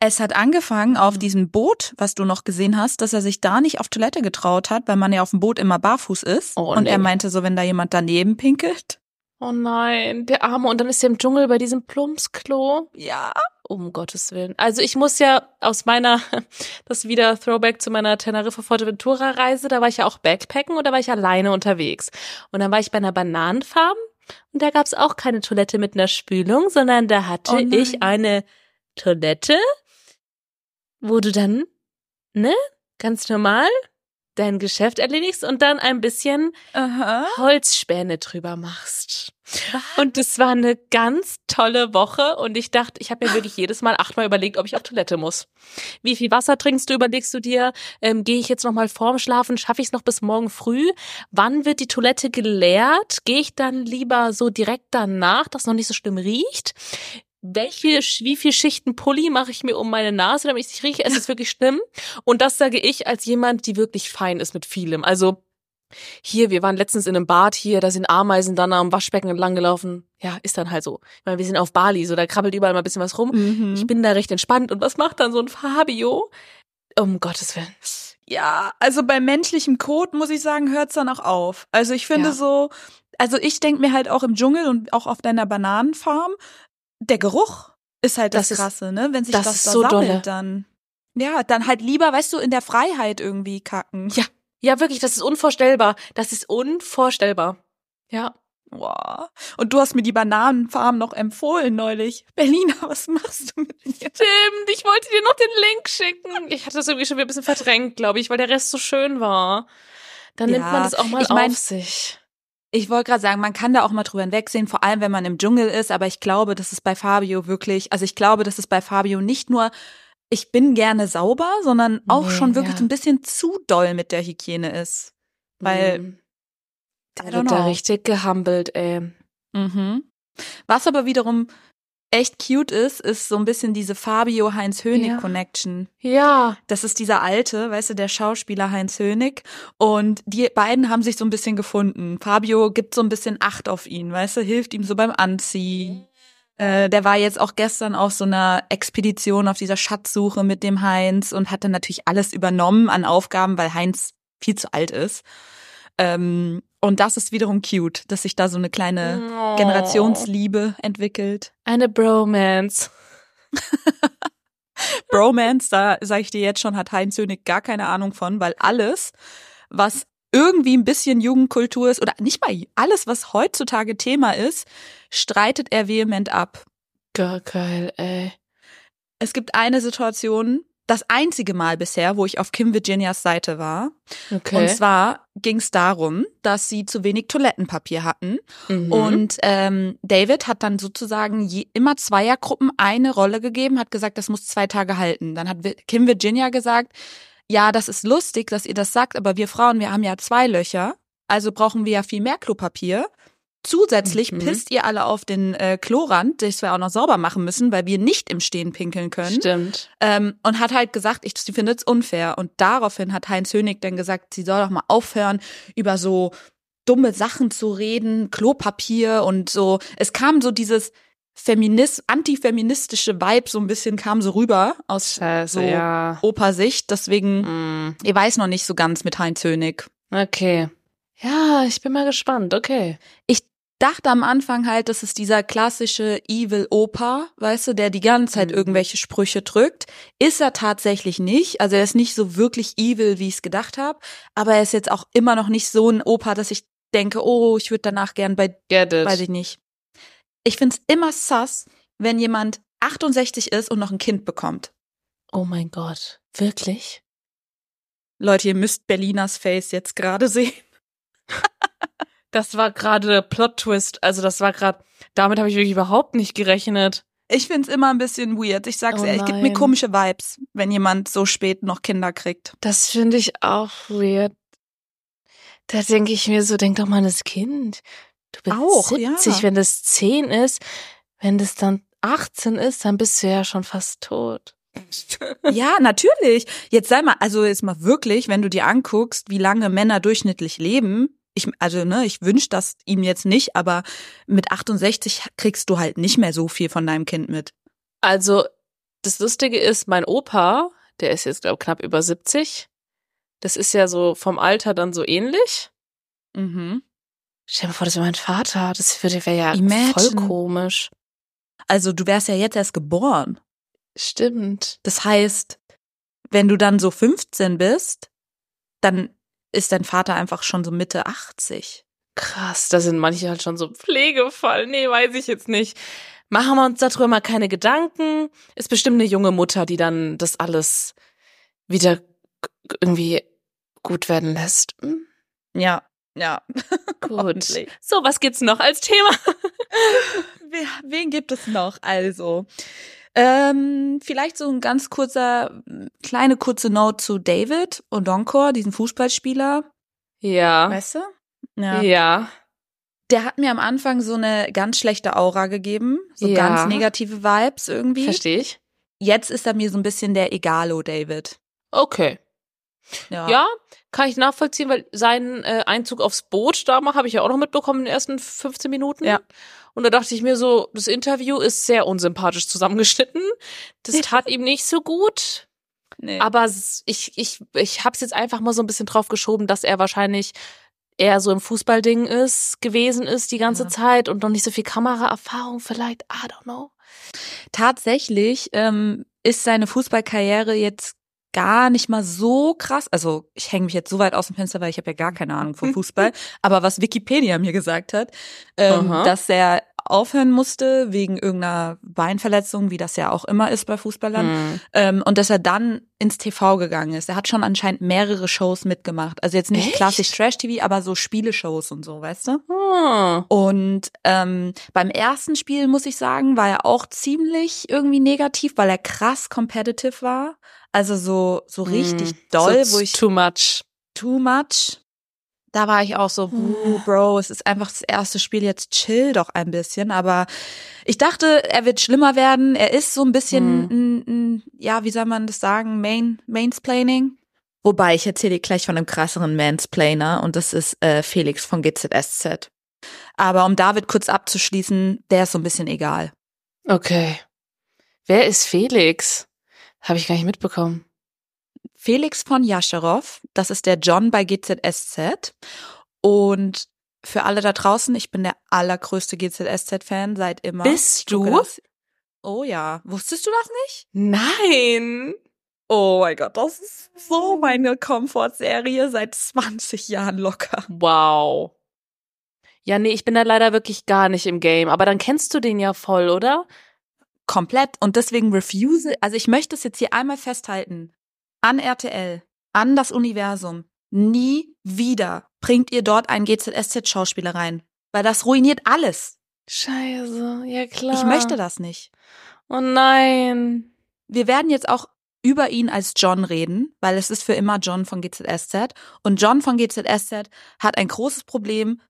Es hat angefangen auf diesem Boot, was du noch gesehen hast, dass er sich da nicht auf Toilette getraut hat, weil man ja auf dem Boot immer barfuß ist. Oh, und nee. er meinte so, wenn da jemand daneben pinkelt. Oh nein, der Arme. Und dann ist er im Dschungel bei diesem Plumpsklo. Ja. Um Gottes Willen. Also ich muss ja aus meiner, das wieder Throwback zu meiner Teneriffa Forteventura Reise, da war ich ja auch Backpacken und da war ich alleine unterwegs. Und dann war ich bei einer Bananenfarm und da gab's auch keine Toilette mit einer Spülung, sondern da hatte Oh ich eine Toilette, wo du dann, ne, ganz normal dein Geschäft erledigst und dann ein bisschen Aha. Holzspäne drüber machst. Und es war eine ganz tolle Woche und ich dachte, ich habe mir wirklich jedes Mal achtmal überlegt, ob ich auf Toilette muss. Wie viel Wasser trinkst du, überlegst du dir, ähm, gehe ich jetzt noch mal vorm Schlafen, schaffe ich es noch bis morgen früh? Wann wird die Toilette geleert? Gehe ich dann lieber so direkt danach, dass noch nicht so schlimm riecht? Welche, wie viel Schichten Pulli mache ich mir um meine Nase, damit ich es nicht rieche? Es ist wirklich schlimm. Und das sage ich als jemand, die wirklich fein ist mit vielem. Also hier, wir waren letztens in einem Bad hier, da sind Ameisen dann am Waschbecken entlang gelaufen. Ja, ist dann halt so. Ich meine, wir sind auf Bali, so da krabbelt überall mal ein bisschen was rum. Mhm. Ich bin da recht entspannt. Und was macht dann so ein Fabio? Um Gottes Willen. Ja, also bei menschlichem Code muss ich sagen, hört's dann auch auf. Also ich finde Ja. so, also ich denk mir halt auch im Dschungel und auch auf deiner Bananenfarm, der Geruch ist halt das, Das ist- Krasse, ne? Wenn sich das das, ist da so sammelt, dolle. dann ja, dann halt lieber, weißt du, in der Freiheit irgendwie kacken. Ja. Ja, wirklich, das ist unvorstellbar. Das ist unvorstellbar. Ja. Wow. Und du hast mir die Bananenfarm noch empfohlen neulich. Berliner, was machst du mit mir? Stimmt, ich wollte dir noch den Link schicken. Ich hatte das irgendwie schon wieder ein bisschen verdrängt, glaube ich, weil der Rest so schön war. Dann nimmt Ja, man das auch mal ich mein- auf sich. Ich wollte gerade sagen, man kann da auch mal drüber hinwegsehen, vor allem wenn man im Dschungel ist, aber ich glaube, dass es bei Fabio wirklich, also ich glaube, dass es bei Fabio nicht nur ich bin gerne sauber, sondern auch Nee, schon wirklich ja. ein bisschen zu doll mit der Hygiene ist. Weil, Mhm. I Da wird da richtig gehumbelt, ey. Mhm. Was aber wiederum echt cute ist, ist so ein bisschen diese Fabio-Heinz-Hönig-Connection. Ja. Das ist dieser alte, weißt du, der Schauspieler Heinz Hönig. Und die beiden haben sich so ein bisschen gefunden. Fabio gibt so ein bisschen Acht auf ihn, weißt du, hilft ihm so beim Anziehen. Äh, der war jetzt auch gestern auf so einer Expedition auf dieser Schatzsuche mit dem Heinz und hat dann natürlich alles übernommen an Aufgaben, weil Heinz viel zu alt ist. Ähm, und das ist wiederum cute, dass sich da so eine kleine Oh. Generationsliebe entwickelt. Eine Bromance. Bromance, da sage ich dir jetzt schon, hat Heinz Hönig gar keine Ahnung von, weil alles, was irgendwie ein bisschen Jugendkultur ist, oder nicht mal alles, was heutzutage Thema ist, streitet er vehement ab. Gar geil, ey. Es gibt eine Situation, das einzige Mal bisher, wo ich auf Kim Virginias Seite war. Okay. Und zwar ging es darum, dass sie zu wenig Toilettenpapier hatten. Mhm. Und ähm, David hat dann sozusagen je, immer Zweiergruppen eine Rolle gegeben, hat gesagt, das muss zwei Tage halten. Dann hat Kim Virginia gesagt, ja, das ist lustig, dass ihr das sagt, aber wir Frauen, wir haben ja zwei Löcher, also brauchen wir ja viel mehr Klopapier. Zusätzlich Mhm. pisst ihr alle auf den äh, Klorand, das wir auch noch sauber machen müssen, weil wir nicht im Stehen pinkeln können. Stimmt. Ähm, und hat halt gesagt, ich, sie findet es unfair. Und daraufhin hat Heinz Hönig dann gesagt, sie soll doch mal aufhören, über so dumme Sachen zu reden, Klopapier und so. Es kam so dieses Feminist, antifeministische Vibe so ein bisschen kam so rüber aus Scheiße, so ja. Opersicht. Deswegen, Mm. ich weiß noch nicht so ganz mit Heinz Hönig. Okay. Ja, ich bin mal gespannt. Okay. dachte am Anfang halt, das ist dieser klassische Evil Opa, weißt du, der die ganze Zeit Mhm. irgendwelche Sprüche drückt. Ist er tatsächlich nicht. Also er ist nicht so wirklich evil, wie ich es gedacht habe. Aber er ist jetzt auch immer noch nicht so ein Opa, dass ich denke, oh, ich würde danach gern bei, weiß ich nicht. Ich find's immer sass, wenn jemand 68 ist und noch ein Kind bekommt. Oh mein Gott. Wirklich? Leute, ihr müsst Berliners Face jetzt gerade sehen. Das war gerade Plot-Twist. Also das war gerade, damit habe ich wirklich überhaupt nicht gerechnet. Ich find's immer ein bisschen weird. Ich sag's Oh ehrlich, gibt mir komische Vibes, wenn jemand so spät noch Kinder kriegt. Das finde ich auch weird. Da denke ich mir so, denk doch mal an das Kind. Du bist Auch, 70, ja. wenn das 10 ist, wenn das dann 18 ist, dann bist du ja schon fast tot. Ja, natürlich. Jetzt sei mal, also jetzt mal wirklich, wenn du dir anguckst, wie lange Männer durchschnittlich leben. Ich, also, ne, ich wünsch das ihm jetzt nicht, aber mit 68 kriegst du halt nicht mehr so viel von deinem Kind mit. Also, das Lustige ist, mein Opa, der ist jetzt, glaube ich, knapp über 70. Das ist ja so vom Alter dann so ähnlich. Mhm. Stell dir mal vor, das wäre mein Vater. Das wäre wär ja Imagine. voll komisch. Also du wärst ja jetzt erst geboren. Stimmt. Das heißt, wenn du dann so 15 bist, dann ist dein Vater einfach schon so Mitte 80. Krass, da sind manche halt schon so Pflegefall. Nee, weiß ich jetzt nicht. Machen wir uns darüber mal keine Gedanken. Ist bestimmt eine junge Mutter, die dann das alles wieder irgendwie gut werden lässt. Hm, Ja, ja. Gut. So, was gibt's noch als Thema? Wen gibt es noch? Also, ähm, vielleicht so ein ganz kurzer, kleine kurze Note zu David Odonkor, diesen Fußballspieler. Ja. Weißt du? Ja. Der hat mir am Anfang so eine ganz schlechte Aura gegeben, so Ja. ganz negative Vibes irgendwie. Verstehe ich. Jetzt ist er mir so ein bisschen der Egalo David. Okay. Ja. Ja, kann ich nachvollziehen, weil seinen äh, Einzug aufs Boot da habe ich ja auch noch mitbekommen in den ersten 15 Minuten. Ja. Und da dachte ich mir so, das Interview ist sehr unsympathisch zusammengeschnitten. Das tat ihm nicht so gut. Nee. Aber ich, ich, ich habe es jetzt einfach mal so ein bisschen drauf geschoben, dass er wahrscheinlich eher so im Fußballding ist, gewesen ist die ganze Ja. Zeit und noch nicht so viel Kameraerfahrung vielleicht. I don't know. tatsächlich ähm, ist seine Fußballkarriere jetzt gar nicht mal so krass. Also ich hänge mich jetzt so weit aus dem Fenster, weil ich habe ja gar keine Ahnung vom Fußball. Aber was Wikipedia mir gesagt hat, ähm, dass er aufhören musste wegen irgendeiner Beinverletzung, wie das ja auch immer ist bei Fußballern, Hm. ähm, und dass er dann ins TV gegangen ist. Er hat schon anscheinend mehrere Shows mitgemacht. Also jetzt nicht Echt? klassisch Trash-TV, aber so Spieleshows und so, weißt du? Hm. Und ähm, beim ersten Spiel, muss ich sagen, war er auch ziemlich irgendwie negativ, weil er krass competitive war. Also so, so richtig Hm. doll, so wo ich too much. too much. Da war ich auch so, uh, Bro, es ist einfach das erste Spiel, jetzt chill doch ein bisschen. Aber ich dachte, er wird schlimmer werden. Er ist so ein bisschen, ein, ein, ja, wie soll man das sagen, Main, Mainsplaining. Wobei, ich erzähle dir gleich von einem krasseren Mansplainer und das ist äh, Felix von GZSZ. Aber um David kurz abzuschließen, der ist so ein bisschen egal. Okay. Wer ist Felix? Habe ich gar nicht mitbekommen. Felix von Jascherow, das ist der John bei GZSZ. Und für alle da draußen, ich bin der allergrößte GZSZ-Fan seit immer. Bist du? Das. Oh ja. Wusstest du das nicht? Nein. Oh mein Gott, das ist so meine Komfortserie seit 20 Jahren locker. Wow. Ja, nee, ich bin da leider wirklich gar nicht im Game. Aber dann kennst du den ja voll, oder? Komplett. Und deswegen refuse, also ich möchte es jetzt hier einmal festhalten. An RTL, an das Universum. Nie wieder bringt ihr dort einen GZSZ-Schauspieler rein. Weil das ruiniert alles. Scheiße, ja klar. Ich möchte das nicht. Oh nein. Wir werden jetzt auch über ihn als John reden, weil es ist für immer John von GZSZ. Und John von GZSZ hat ein großes Problem,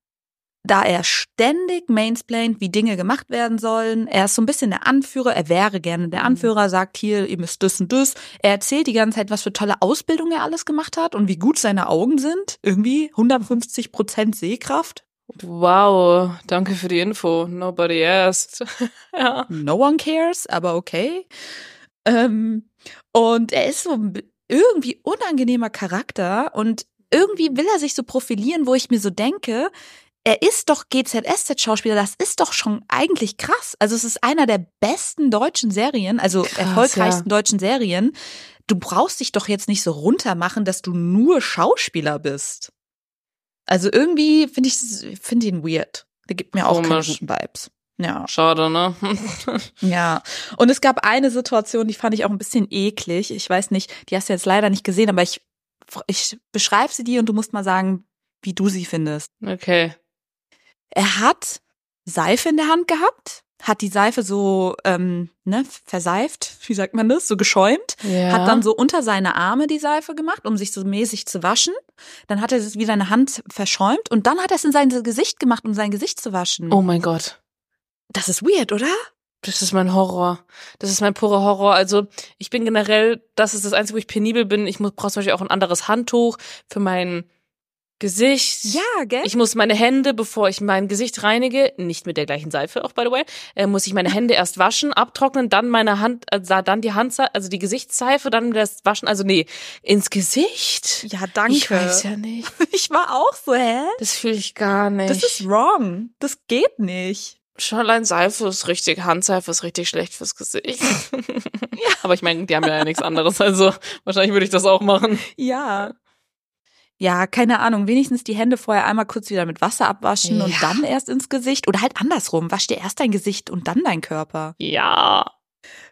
da er ständig mansplaint, wie Dinge gemacht werden sollen. Er ist so ein bisschen der Anführer, er wäre gerne der Mhm. Anführer, sagt hier, ihr müsst das und das. Er erzählt die ganze Zeit, was für tolle Ausbildung er alles gemacht hat und wie gut seine Augen sind. Irgendwie 150 Prozent Sehkraft. Wow, danke für die Info. Nobody asked. ja. No one cares, aber okay. Ähm, und er ist so ein irgendwie unangenehmer Charakter und irgendwie will er sich so profilieren, wo ich mir so denke, er ist doch GZSZ-Schauspieler, das ist doch schon eigentlich krass. Also es ist einer der besten deutschen Serien, also Krass, erfolgreichsten deutschen Serien. Du brauchst dich doch jetzt nicht so runtermachen, dass du nur Schauspieler bist. Also irgendwie finde ich finde ihn weird. Der gibt mir auch keine Komisch. guten Vibes. Ja. Schade, ne? Ja, und es gab eine Situation, die fand ich auch ein bisschen eklig. Ich weiß nicht, die hast du jetzt leider nicht gesehen, aber ich, ich beschreibe sie dir und du musst mal sagen, wie du sie findest. okay. Er hat Seife in der Hand gehabt, hat die Seife so ähm, ne, verseift, wie sagt man das, so geschäumt, Ja. hat dann so unter seine Arme die Seife gemacht, um sich so mäßig zu waschen. Dann hat er es wie seine Hand verschäumt und dann hat er es in sein Gesicht gemacht, um sein Gesicht zu waschen. Oh mein Gott. Das ist weird, oder? Das ist mein Horror. Das ist mein purer Horror. Also ich bin generell, das ist das Einzige, wo ich penibel bin. Ich muss brauche zum Beispiel auch ein anderes Handtuch für meinen Gesicht. Ja, gell? Ich muss meine Hände, bevor ich mein Gesicht reinige, nicht mit der gleichen Seife auch by the way, äh, muss ich meine Hände erst waschen, abtrocknen, dann meine Hand, äh, dann die Handseife, also die Gesichtsseife, dann das Waschen, also nee, ins Gesicht. ja, danke. Ich weiß ja nicht. Ich war auch so, hä? Das fühle ich gar nicht. Das ist wrong. Das geht nicht. Schon allein Seife ist richtig, Handseife ist richtig schlecht fürs Gesicht. Aber ich meine, die haben ja nichts anderes, also wahrscheinlich würde ich das auch machen. Ja. Ja, keine Ahnung. Wenigstens die Hände vorher einmal kurz wieder mit Wasser abwaschen und Ja. dann erst ins Gesicht. Oder halt andersrum. Wasch dir erst dein Gesicht und dann dein Körper. Ja.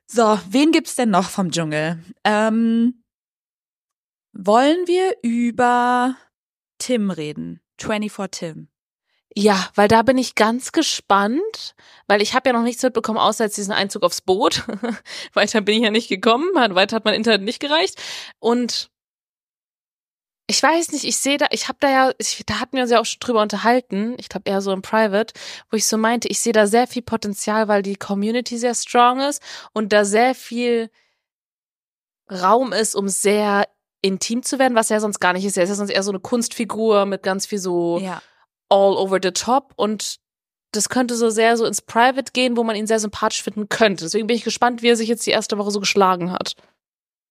So, wen gibt's denn noch vom Dschungel? Ähm, wollen wir über Tim reden? 24 Tim. Ja, weil da bin ich ganz gespannt, weil ich habe ja noch nichts mitbekommen, außer jetzt diesen Einzug aufs Boot. weiter bin ich ja nicht gekommen, weiter hat mein Internet nicht gereicht. Und ich weiß nicht, ich sehe da, ich habe da ja, ich, da hatten wir uns ja auch schon drüber unterhalten, ich glaube eher so im Private, wo ich so meinte, ich sehe da sehr viel Potenzial, weil die Community sehr strong ist und da sehr viel Raum ist, um sehr intim zu werden, was er sonst gar nicht ist. Er ist ja sonst eher so eine Kunstfigur mit ganz viel so Ja. all over the top und das könnte so sehr so ins Private gehen, wo man ihn sehr sympathisch finden könnte. Deswegen bin ich gespannt, wie er sich jetzt die erste Woche so geschlagen hat.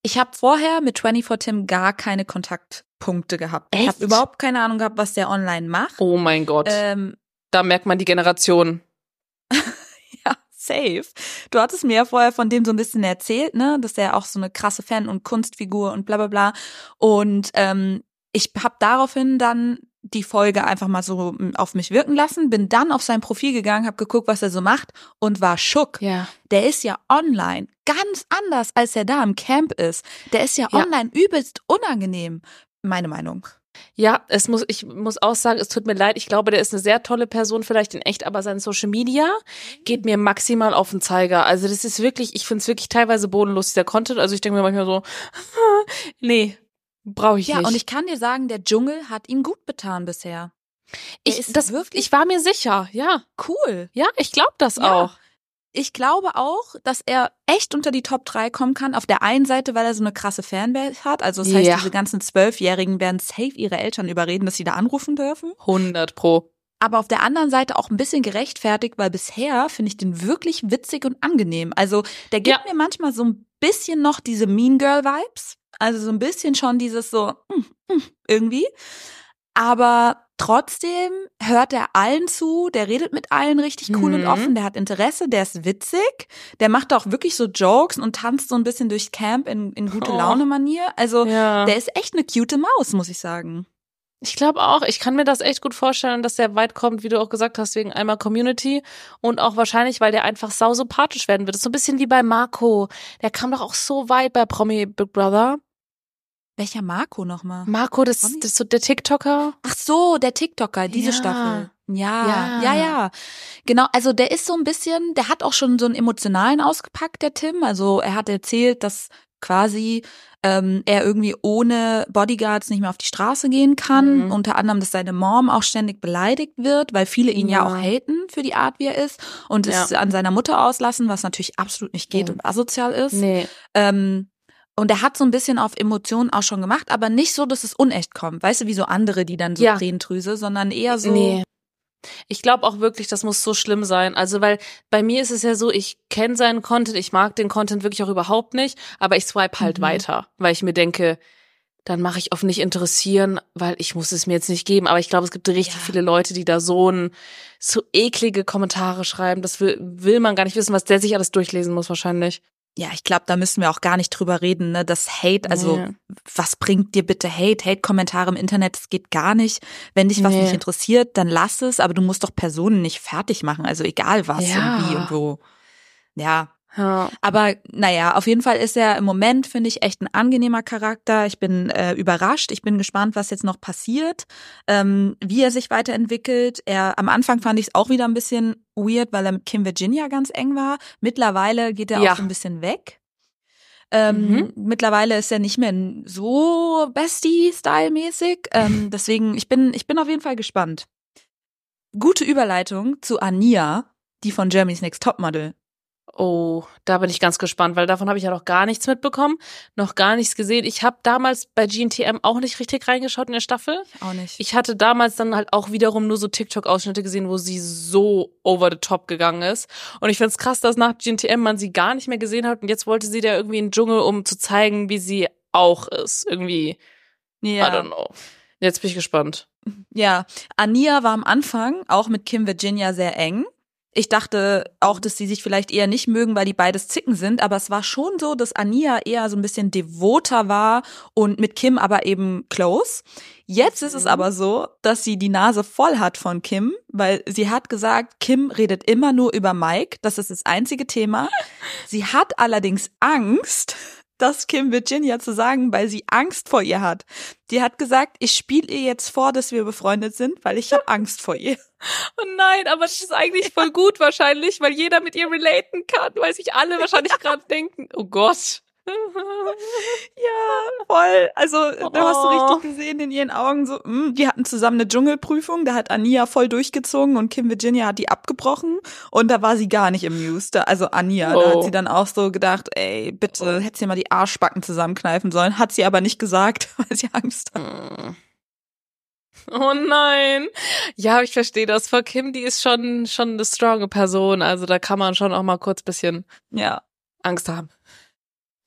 Ich habe vorher mit 24 Tim gar keine Kontaktpunkte gehabt. Ich Echt? habe überhaupt keine Ahnung gehabt, was der online macht. Oh mein Gott. Ähm, da merkt man die Generation. ja, safe. Du hattest mir ja vorher von dem so ein bisschen erzählt, ne, dass er auch so eine krasse Fan und Kunstfigur und bla bla bla. Und ähm, ich habe daraufhin dann die Folge einfach mal so mm, auf mich wirken lassen, bin dann auf sein Profil gegangen, habe geguckt, was er so macht und war schock. Ja. Der ist ja online ganz anders, als er da im Camp ist. Der ist ja Ja. online übelst unangenehm, meine Meinung. Ja, es muss, ich muss auch sagen, es tut mir leid. Ich glaube, der ist eine sehr tolle Person, vielleicht in echt, aber sein Social Media geht mir maximal auf den Zeiger. Also das ist wirklich, ich finde es wirklich teilweise bodenlos, dieser Content. Also ich denke mir manchmal so, nee, brauche ich Ja, nicht. und ich kann dir sagen, der Dschungel hat ihm gut betan bisher. Ich, ist das, ich war mir sicher, ja. cool. Ja, ich glaube das Ja. auch. Ich glaube auch, dass er echt unter die Top 3 kommen kann. Auf der einen Seite, weil er so eine krasse Fanbase hat. Also das heißt, Ja. diese ganzen Zwölfjährigen werden safe ihre Eltern überreden, dass sie da anrufen dürfen. 100 pro. Aber auf der anderen Seite auch ein bisschen gerechtfertigt, weil bisher finde ich den wirklich witzig und angenehm. Also der gibt Ja. mir manchmal so ein bisschen noch diese Mean Girl Vibes. Also so ein bisschen schon dieses so hm, hm, irgendwie. Aber trotzdem hört er allen zu, der redet mit allen richtig cool und Mhm. offen, der hat Interesse, der ist witzig, der macht auch wirklich so Jokes und tanzt so ein bisschen durch Camp in, in gute Oh. Laune Manier. Also Ja. der ist echt eine cute Maus, muss ich sagen. Ich glaube auch, ich kann mir das echt gut vorstellen, dass der weit kommt, wie du auch gesagt hast, wegen einmal Community und auch wahrscheinlich, weil der einfach sau sympathisch werden wird. Das ist so ein bisschen wie bei Marco. Der kam doch auch so weit bei Promi Big Brother. Welcher Marco nochmal? Marco, das, das ist so der TikToker. Ach so, der TikToker, diese Ja. Staffel. Ja, Ja. ja, ja. Genau, also der ist so ein bisschen, der hat auch schon so einen emotionalen ausgepackt, der Tim. Also er hat erzählt, dass quasi ähm, er irgendwie ohne Bodyguards nicht mehr auf die Straße gehen kann. Mhm. Unter anderem, dass seine Mom auch ständig beleidigt wird, weil viele ihn ja, Ja. auch haten für die Art, wie er ist und es Ja. an seiner Mutter auslassen, was natürlich absolut nicht geht Ja. und asozial ist. Nee. Ähm, und er hat so ein bisschen auf Emotionen auch schon gemacht, aber nicht so, dass es unecht kommt. Weißt du, wie so andere, die dann so Ja. Tränendrüse, sondern eher so. Nee. Ich glaube auch wirklich, das muss so schlimm sein. Also, weil bei mir ist es ja so, ich kenne seinen Content, ich mag den Content wirklich auch überhaupt nicht, aber ich swipe halt Mhm. weiter, weil ich mir denke, dann mache ich auf nicht interessieren, weil ich muss es mir jetzt nicht geben. Aber ich glaube, es gibt richtig Ja. viele Leute, die da so ein, so eklige Kommentare schreiben. Das will, will man gar nicht wissen, was der sich alles durchlesen muss wahrscheinlich. Ja, ich glaube, da müssen wir auch gar nicht drüber reden, ne? Das Hate, also Nee. was bringt dir bitte Hate? Hate-Kommentare im Internet, das geht gar nicht. Wenn dich was Nee. nicht interessiert, dann lass es, aber du musst doch Personen nicht fertig machen, also egal was Ja. und wie und wo. Ja, Ja. Aber naja, auf jeden Fall ist er im Moment, finde ich, echt ein angenehmer Charakter. Ich bin äh, überrascht. Ich bin gespannt, was jetzt noch passiert, ähm, wie er sich weiterentwickelt. Er, am Anfang fand ich es auch wieder ein bisschen weird, weil er mit Kim Virginia ganz eng war. Mittlerweile geht er Ja. auch so ein bisschen weg. Ähm, Mhm. Mittlerweile ist er nicht mehr so Bestie-Style-mäßig. Ähm, deswegen, ich bin, ich bin auf jeden Fall gespannt. Gute Überleitung zu Ania, die von Germany's Next Topmodel Oh, da bin ich ganz gespannt, weil davon habe ich ja noch gar nichts mitbekommen, noch gar nichts gesehen. Ich habe damals bei GNTM auch nicht richtig reingeschaut in der Staffel. Ich auch nicht. Ich hatte damals dann halt auch wiederum nur so TikTok-Ausschnitte gesehen, wo sie so over the top gegangen ist. Und ich find's krass, dass nach GNTM man sie gar nicht mehr gesehen hat und jetzt wollte sie da irgendwie in den Dschungel, um zu zeigen, wie sie auch ist. Irgendwie, ja. I don't know. Jetzt bin ich gespannt. Ja, Ania war am Anfang auch mit Kim Virginia sehr eng. Ich dachte auch, dass sie sich vielleicht eher nicht mögen, weil die beides Zicken sind, aber es war schon so, dass Ania eher so ein bisschen devoter war und mit Kim aber eben close. Jetzt ist es Mhm. aber so, dass sie die Nase voll hat von Kim, weil sie hat gesagt, Kim redet immer nur über Mike, das ist das einzige Thema. Sie hat allerdings Angst, das Kim Virginia zu sagen, weil sie Angst vor ihr hat. Die hat gesagt, ich spiele ihr jetzt vor, dass wir befreundet sind, weil ich habe Angst vor ihr. Oh nein, aber das ist eigentlich voll gut wahrscheinlich, weil jeder mit ihr relaten kann, weil sich alle wahrscheinlich gerade denken, oh Gott. Ja, voll. Also, da hast du Oh. richtig gesehen in ihren Augen so, mh, die hatten zusammen eine Dschungelprüfung, da hat Ania voll durchgezogen und Kim Virginia hat die abgebrochen und da war sie gar nicht amused. Da- Also Ania, da Oh. hat sie dann auch so gedacht, ey, bitte, hättest dir mal die Arschbacken zusammenkneifen sollen. Hat sie aber nicht gesagt, weil sie Angst hat. Hm. Oh nein. Ja, ich verstehe das. Frau Kim, die ist schon, schon eine stronge Person. Also da kann man schon auch mal kurz bisschen Ja. Angst haben.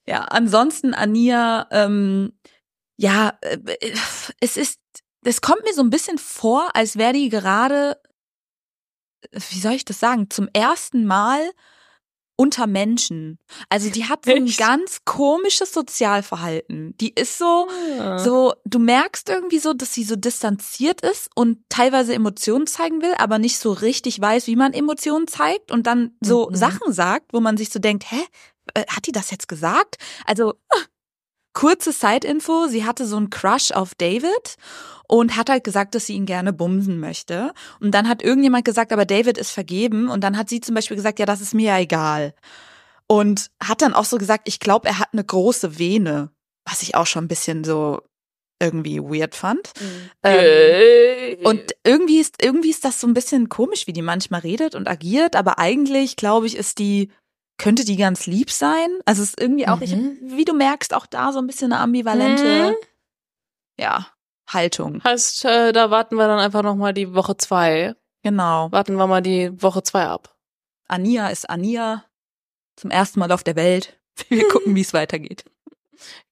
Ja, ansonsten Ania, ähm, ja, äh, es ist, es kommt mir so ein bisschen vor, als wäre die gerade, wie soll ich das sagen, zum ersten Mal unter Menschen. Also die hat so ein Echt? ganz komisches Sozialverhalten. Die ist so, Ah. so, du merkst irgendwie so, dass sie so distanziert ist und teilweise Emotionen zeigen will, aber nicht so richtig weiß, wie man Emotionen zeigt und dann so Mhm. Sachen sagt, wo man sich so denkt, hä, äh, hat die das jetzt gesagt? Also, ah, kurze Side-Info, sie hatte so einen Crush auf David und hat halt gesagt, dass sie ihn gerne bumsen möchte. Und dann hat irgendjemand gesagt, aber David ist vergeben. Und dann hat sie zum Beispiel gesagt, ja, das ist mir ja egal. Und hat dann auch so gesagt, ich glaube, er hat eine große Vene, was ich auch schon ein bisschen so irgendwie weird fand. Ähm, Äh, und irgendwie ist, irgendwie ist das so ein bisschen komisch, wie die manchmal redet und agiert, aber eigentlich, glaube ich, ist die, könnte die ganz lieb sein. Also es ist irgendwie auch, ich, Mhm. wie du merkst, auch da so ein bisschen eine ambivalente, Mhm. ja, Haltung. heißt, äh, da warten wir dann einfach noch mal die Woche zwei. Genau. Warten wir mal die Woche zwei ab. Ania ist Ania. Zum ersten Mal auf der Welt. Wir gucken, wie es weitergeht.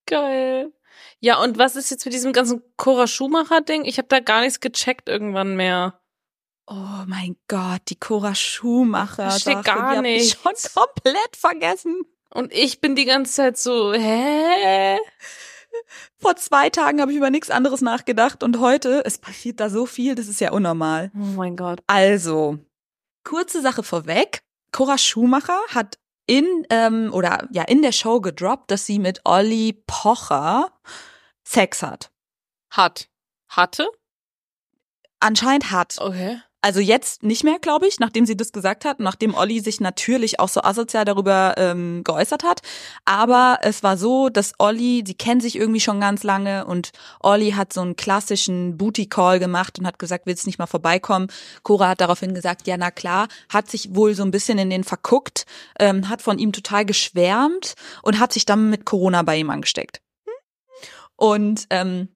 Geil. Ja, und was ist jetzt mit diesem ganzen Cora Schumacher-Ding? Ich habe da gar nichts gecheckt irgendwann mehr. Oh mein Gott, die Cora Schumacher. Versteh Sache, gar hab ich schon komplett vergessen. Und ich bin die ganze Zeit so, hä? Vor zwei Tagen habe ich über nichts anderes nachgedacht und heute, es passiert da so viel, das ist ja unnormal. Oh mein Gott. Also, kurze Sache vorweg. Cora Schumacher hat in, ähm, oder ja, in der Show gedroppt, dass sie mit Olli Pocher Sex hat. Hat. Hatte? Anscheinend hat. Okay. Also jetzt nicht mehr, glaube ich, nachdem sie das gesagt hat, nachdem Olli sich natürlich auch so asozial darüber ähm, geäußert hat. Aber es war so, dass Olli, sie kennen sich irgendwie schon ganz lange und Olli hat so einen klassischen Booty-Call gemacht und hat gesagt, willst nicht mal vorbeikommen? Cora hat daraufhin gesagt, ja, na klar, hat sich wohl so ein bisschen in den verguckt, ähm, hat von ihm total geschwärmt und hat sich dann mit Corona bei ihm angesteckt. Und ähm,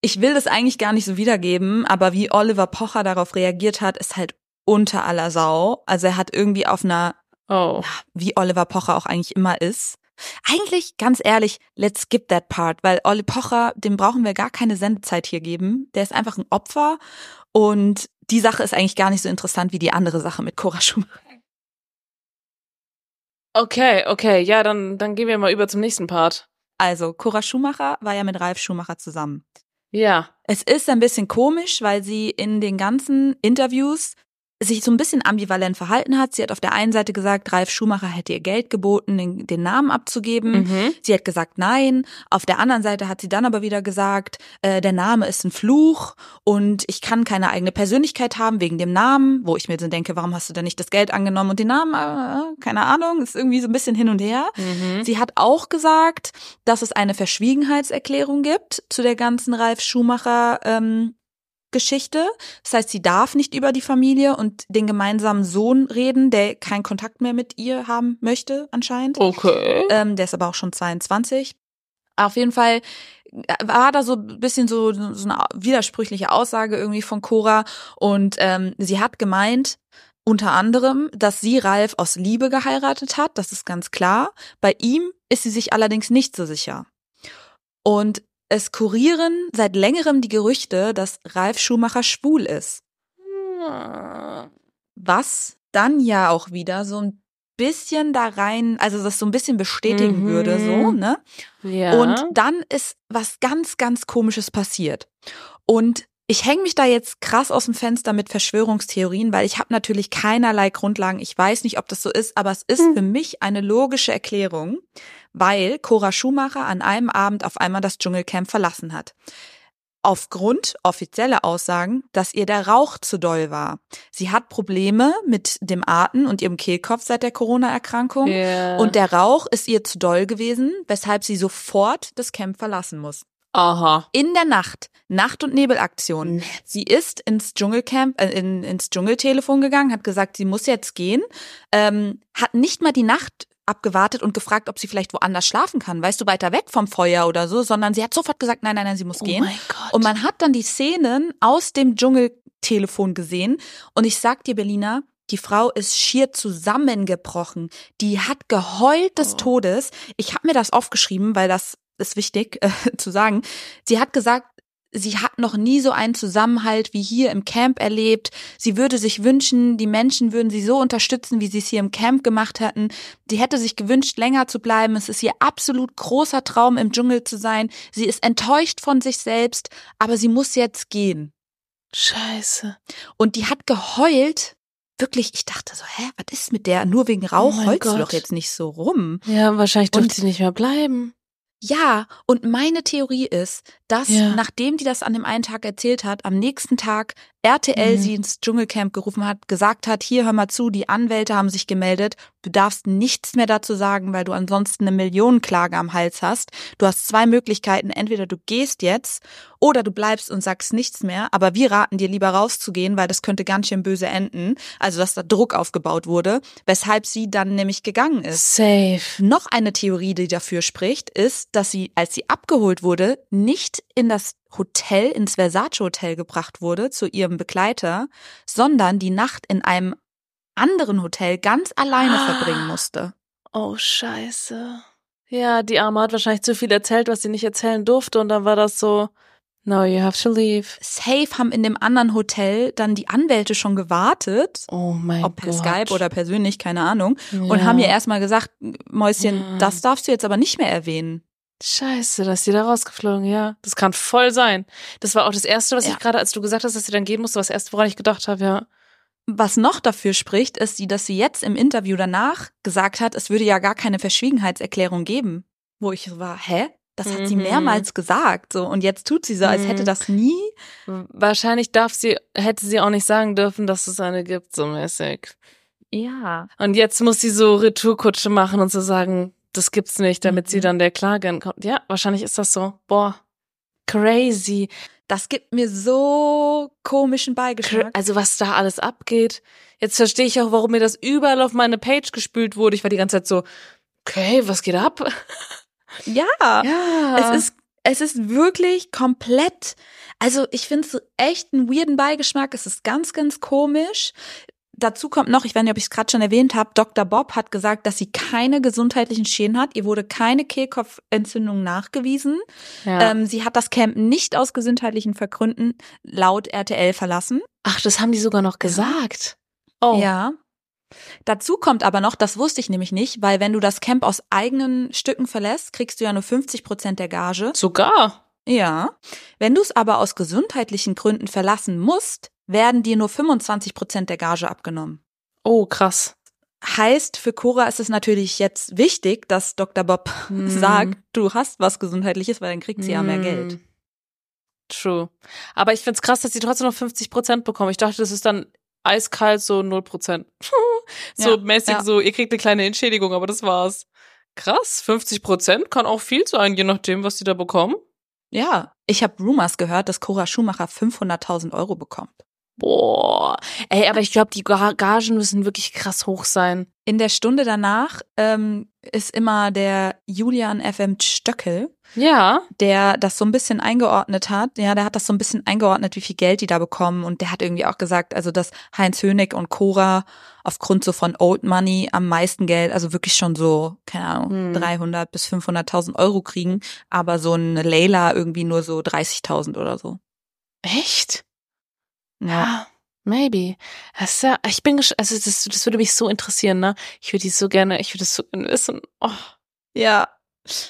ich will das eigentlich gar nicht so wiedergeben, aber wie Oliver Pocher darauf reagiert hat, ist halt unter aller Sau. Also er hat irgendwie auf einer, Oh. wie Oliver Pocher auch eigentlich immer ist. Eigentlich, ganz ehrlich, let's skip that part, weil Olli Pocher, dem brauchen wir gar keine Sendezeit hier geben. Der ist einfach ein Opfer und die Sache ist eigentlich gar nicht so interessant wie die andere Sache mit Cora Schumacher. Okay, okay. Ja, dann, dann gehen wir mal über zum nächsten Part. Also, Cora Schumacher war ja mit Ralf Schumacher zusammen. Ja. Es ist ein bisschen komisch, weil sie in den ganzen Interviews sich so ein bisschen ambivalent verhalten hat. Sie hat auf der einen Seite gesagt, Ralf Schumacher hätte ihr Geld geboten, den, den Namen abzugeben. Mhm. Sie hat gesagt, nein. Auf der anderen Seite hat sie dann aber wieder gesagt, äh, der Name ist ein Fluch und ich kann keine eigene Persönlichkeit haben wegen dem Namen, wo ich mir so denke, warum hast du denn nicht das Geld angenommen und den Namen, äh, keine Ahnung, ist irgendwie so ein bisschen hin und her. Mhm. Sie hat auch gesagt, dass es eine Verschwiegenheitserklärung gibt zu der ganzen Ralf Schumacher ähm, Geschichte. Das heißt, sie darf nicht über die Familie und den gemeinsamen Sohn reden, der keinen Kontakt mehr mit ihr haben möchte, anscheinend. Okay. Ähm, der ist aber auch schon 22. Auf jeden Fall war da so ein bisschen so, so eine widersprüchliche Aussage irgendwie von Cora und ähm, sie hat gemeint, unter anderem, dass sie Ralf aus Liebe geheiratet hat, das ist ganz klar. Bei ihm ist sie sich allerdings nicht so sicher. Und es kurieren seit längerem die Gerüchte, dass Ralf Schumacher schwul ist. Was dann ja auch wieder so ein bisschen da rein, also das so ein bisschen bestätigen Mhm. würde, so, ne? Ja. Und dann ist was ganz, ganz Komisches passiert. Und ich hänge mich da jetzt krass aus dem Fenster mit Verschwörungstheorien, weil ich habe natürlich keinerlei Grundlagen. Ich weiß nicht, ob das so ist, aber es ist Hm. für mich eine logische Erklärung, weil Cora Schumacher an einem Abend auf einmal das Dschungelcamp verlassen hat. Aufgrund offizieller Aussagen, dass ihr der Rauch zu doll war. Sie hat Probleme mit dem Atmen und ihrem Kehlkopf seit der Corona-Erkrankung. ja. Und der Rauch ist ihr zu doll gewesen, weshalb sie sofort das Camp verlassen muss. Aha. In der Nacht, Nacht- und Nebelaktion. Sie ist ins Dschungelcamp, äh, in, ins Dschungeltelefon gegangen, hat gesagt, sie muss jetzt gehen, ähm, hat nicht mal die Nacht abgewartet und gefragt, ob sie vielleicht woanders schlafen kann, weißt du, weiter weg vom Feuer oder so, sondern sie hat sofort gesagt, nein, nein, nein, sie muss Oh gehen. mein Gott. Und man hat dann die Szenen aus dem Dschungeltelefon gesehen. Und ich sag dir, Berlina, die Frau ist schier zusammengebrochen. Die hat geheult des Oh. Todes. Ich habe mir das aufgeschrieben, weil das ist wichtig äh, zu sagen. Sie hat gesagt, sie hat noch nie so einen Zusammenhalt wie hier im Camp erlebt. Sie würde sich wünschen, die Menschen würden sie so unterstützen, wie sie es hier im Camp gemacht hätten. Sie hätte sich gewünscht, länger zu bleiben. Es ist ihr absolut großer Traum, im Dschungel zu sein. Sie ist enttäuscht von sich selbst, aber sie muss jetzt gehen. Scheiße. Und die hat geheult. Wirklich, ich dachte so, hä, was ist mit der? Nur wegen Rauch Oh mein heult sie Gott. doch jetzt nicht so rum. Ja, wahrscheinlich durfte sie nicht mehr bleiben. Ja, und meine Theorie ist, dass Ja. nachdem die das an dem einen Tag erzählt hat, am nächsten Tag RTL Mhm. sie ins Dschungelcamp gerufen hat, gesagt hat, hier hör mal zu, die Anwälte haben sich gemeldet, du darfst nichts mehr dazu sagen, weil du ansonsten eine Millionenklage am Hals hast. Du hast zwei Möglichkeiten, entweder du gehst jetzt oder du bleibst und sagst nichts mehr, aber wir raten dir lieber rauszugehen, weil das könnte ganz schön böse enden. Also, dass da Druck aufgebaut wurde, weshalb sie dann nämlich gegangen ist. Safe. Noch eine Theorie, die dafür spricht, ist, dass sie, als sie abgeholt wurde, nicht in das Hotel, ins Versace Hotel gebracht wurde zu ihrem Begleiter, sondern die Nacht in einem anderen Hotel ganz alleine Ah. verbringen musste. Oh, scheiße. Ja, die Arme hat wahrscheinlich zu viel erzählt, was sie nicht erzählen durfte. Und dann war das so, no, you have to leave. Safe haben in dem anderen Hotel dann die Anwälte schon gewartet, Oh mein ob per Gott. Skype oder persönlich, keine Ahnung, und Ja. haben ihr erstmal gesagt, Mäuschen, Ja. das darfst du jetzt aber nicht mehr erwähnen. Scheiße, da ist sie da rausgeflogen, ja. Das kann voll sein. Das war auch das Erste, was Ja. ich gerade, als du gesagt hast, dass sie dann gehen musste, was das Erste, woran ich gedacht habe, ja. Was noch dafür spricht, ist, sie, dass sie jetzt im Interview danach gesagt hat, es würde ja gar keine Verschwiegenheitserklärung geben. Wo ich war, hä? Das hat sie Mhm. mehrmals gesagt, so. Und jetzt tut sie so, als Mhm. hätte das nie. Wahrscheinlich darf sie, hätte sie auch nicht sagen dürfen, dass es eine gibt, so mäßig. Ja. Und jetzt muss sie so Retourkutsche machen und so sagen, das gibt's nicht, damit Mhm. sie dann der Klage entkommt. Ja, wahrscheinlich ist das so. Boah, crazy. Das gibt mir so komischen Beigeschmack. Also was da alles abgeht. Jetzt verstehe ich auch, warum mir das überall auf meine Page gespült wurde. Ich war die ganze Zeit so, okay, was geht ab? Ja. Ja. Es ist, es ist wirklich komplett, also ich finde es echt einen weirden Beigeschmack. Es ist ganz, ganz komisch. Dazu kommt noch, ich weiß nicht, ob ich es gerade schon erwähnt habe, Dr. Bob hat gesagt, dass sie keine gesundheitlichen Schäden hat. Ihr wurde keine Kehlkopfentzündung nachgewiesen. ja. Ähm, sie hat das Camp nicht aus gesundheitlichen Vergründen laut RTL verlassen. Ach, das haben die sogar noch gesagt. Oh. Ja. Dazu kommt aber noch, das wusste ich nämlich nicht, weil wenn du das Camp aus eigenen Stücken verlässt, kriegst du ja nur 50 Prozent der Gage. Sogar. Ja. Wenn du es aber aus gesundheitlichen Gründen verlassen musst, werden dir nur 25 Prozent der Gage abgenommen. Oh, krass. Heißt, für Cora ist es natürlich jetzt wichtig, dass Dr. Bob Hm. sagt, du hast was Gesundheitliches, weil dann kriegt sie ja mehr Mm. Geld. True. Aber ich find's krass, dass sie trotzdem noch 50 Prozent bekommen. Ich dachte, das ist dann eiskalt so 0 Prozent. so Ja, mäßig ja. so, ihr kriegt eine kleine Entschädigung, aber das war's. Krass, 50 Prozent kann auch viel sein, je nachdem, was sie da bekommen. Ja, ich habe Rumors gehört, dass Cora Schumacher 500.000 Euro bekommt. Boah. Ey, aber ich glaube, die Gagen müssen wirklich krass hoch sein. In der Stunde danach ähm, ist immer der Julian FM Stöckel, Ja. der das so ein bisschen eingeordnet hat. Ja, der hat das so ein bisschen eingeordnet, wie viel Geld die da bekommen. Und der hat irgendwie auch gesagt, also dass Heinz Hönig und Cora aufgrund so von Old Money am meisten Geld, also wirklich schon so, keine Ahnung, Hm. 300 bis 500.000 Euro kriegen, aber so eine Layla irgendwie nur so 30.000 oder so. Echt? Ja. Ah, maybe. Das ist ja, ich bin, also das, das würde mich so interessieren, ne? Ich würde die so gerne, ich würde das so gerne wissen. Oh, Ja,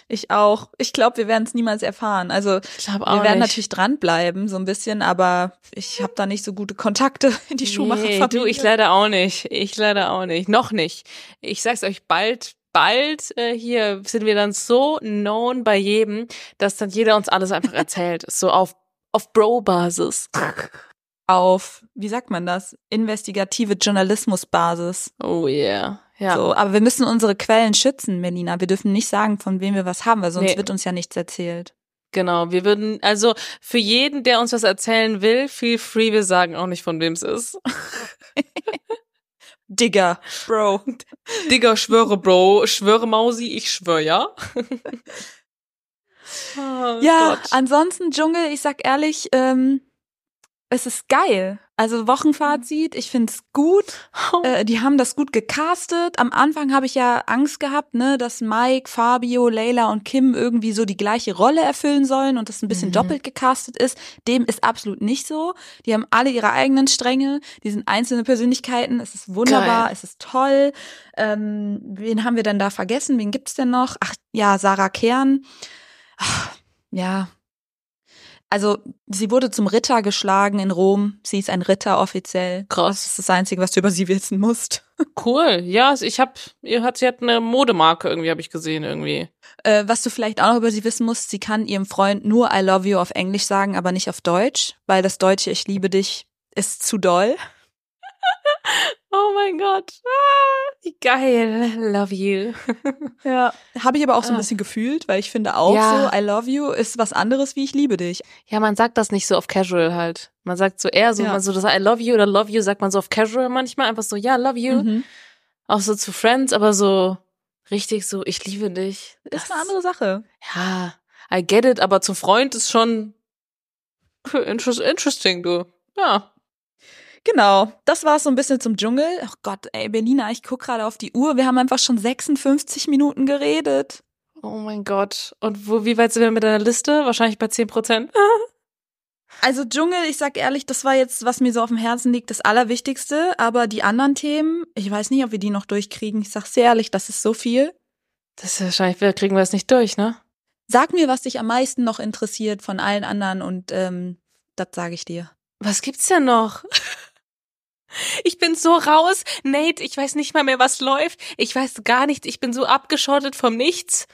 ich auch. Ich glaube, wir werden es niemals erfahren. Also ich auch wir werden nicht. natürlich dranbleiben, so ein bisschen, aber ich habe da nicht so gute Kontakte in die nee, Schuhmacherfamilie. du, ich leider auch nicht. Ich leider auch nicht. Noch nicht. Ich sag's euch bald. Bald äh, hier sind wir dann so known bei jedem, dass dann jeder uns alles einfach erzählt. So auf auf Bro-Basis. auf, wie sagt man das, investigative Journalismusbasis. Oh yeah. Ja. So, aber wir müssen unsere Quellen schützen, Melina. Wir dürfen nicht sagen, von wem wir was haben, weil sonst Nee. wird uns ja nichts erzählt. Genau, wir würden, also für jeden, der uns was erzählen will, feel free, wir sagen auch nicht, von wem es ist. Digger, Bro. Digga, schwöre, Bro, schwöre, Mausi, ich schwöre, ja. oh, Ja, Gott. ansonsten Dschungel, ich sag ehrlich, ähm, es ist geil. Also Wochenfazit, ich find's gut. Äh, die haben das gut gecastet. Am Anfang habe ich ja Angst gehabt, ne, dass Mike, Fabio, Leila und Kim irgendwie so die gleiche Rolle erfüllen sollen und das ein bisschen Mhm. doppelt gecastet ist. Dem ist absolut nicht so. Die haben alle ihre eigenen Stränge, die sind einzelne Persönlichkeiten. Es ist wunderbar, Geil. es ist toll. Ähm, wen haben wir denn da vergessen? Wen gibt's denn noch? Ach ja, Sarah Kern. Ach, ja. Also, sie wurde zum Ritter geschlagen in Rom. Sie ist ein Ritter offiziell. Krass. Das ist das Einzige, was du über sie wissen musst. Cool. Ja, ich hab, ihr hat, sie hat eine Modemarke irgendwie, habe ich gesehen, irgendwie. Äh, was du vielleicht auch noch über sie wissen musst, sie kann ihrem Freund nur I love you auf Englisch sagen, aber nicht auf Deutsch, weil das deutsche Ich liebe dich ist zu doll. Oh mein Gott. Ah, wie geil. Love you. Ja. Habe ich aber auch so ein Ah. bisschen gefühlt, weil ich finde auch Ja. so, I love you ist was anderes wie ich liebe dich. Ja, man sagt das nicht so auf Casual halt. Man sagt so eher so, Ja. man so das I love you oder love you sagt man so auf Casual manchmal einfach so, ja, love you. Mhm. Auch so zu Friends, aber so richtig so, ich liebe dich. Ist eine andere Sache. Ja, I get it, aber zum Freund ist schon interest- interesting, du. Ja. Genau, das war so ein bisschen zum Dschungel. Oh Gott, ey, Berliner, ich guck gerade auf die Uhr. Wir haben einfach schon 56 Minuten geredet. Oh mein Gott. Und wo, wie weit sind wir mit deiner Liste? Wahrscheinlich bei 10 Prozent. Also Dschungel, ich sag ehrlich, das war jetzt, was mir so auf dem Herzen liegt, das Allerwichtigste. Aber die anderen Themen, ich weiß nicht, ob wir die noch durchkriegen. Ich sag's dir ehrlich, das ist so viel. Das ist wahrscheinlich, wir kriegen wir es nicht durch, ne? Sag mir, was dich am meisten noch interessiert von allen anderen und ähm, das sage ich dir. Was gibt's denn noch? Ich bin so raus. Nate, ich weiß nicht mal mehr, was läuft. Ich weiß gar nichts. Ich bin so abgeschottet vom Nichts.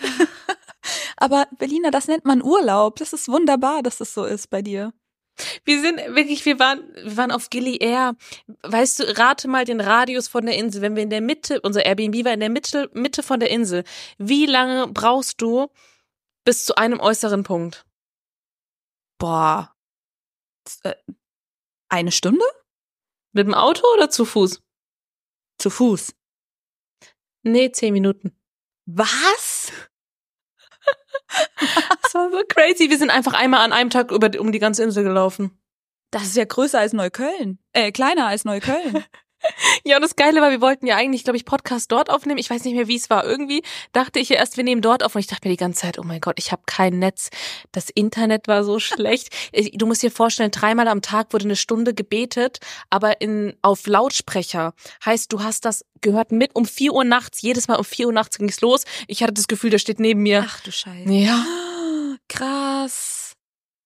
Aber Berliner, das nennt man Urlaub. Das ist wunderbar, dass das so ist bei dir. Wir sind wirklich, wir waren, wir waren auf Gilly Air. Weißt du, rate mal den Radius von der Insel. Wenn wir in der Mitte, unser Airbnb war in der Mitte, Mitte von der Insel. Wie lange brauchst du bis zu einem äußeren Punkt? Boah. Äh, Eine Stunde? Mit dem Auto oder zu Fuß? Zu Fuß. Nee, zehn Minuten. Was? Das war so crazy. Wir sind einfach einmal an einem Tag über, um die ganze Insel gelaufen. Das ist ja größer als Neukölln. Äh, kleiner als Neukölln. Ja, und das Geile war, wir wollten ja eigentlich, glaube ich, Podcast dort aufnehmen. Ich weiß nicht mehr, wie es war. Irgendwie dachte ich ja erst, wir nehmen dort auf. Und ich dachte mir die ganze Zeit, oh mein Gott, ich habe kein Netz. Das Internet war so schlecht. Du musst dir vorstellen, dreimal am Tag wurde eine Stunde gebetet, aber in auf Lautsprecher. Heißt, du hast das gehört mit um 4 Uhr nachts. Jedes Mal um 4 Uhr nachts ging's los. Ich hatte das Gefühl, der steht neben mir. Ach du Scheiße. Ja. Krass.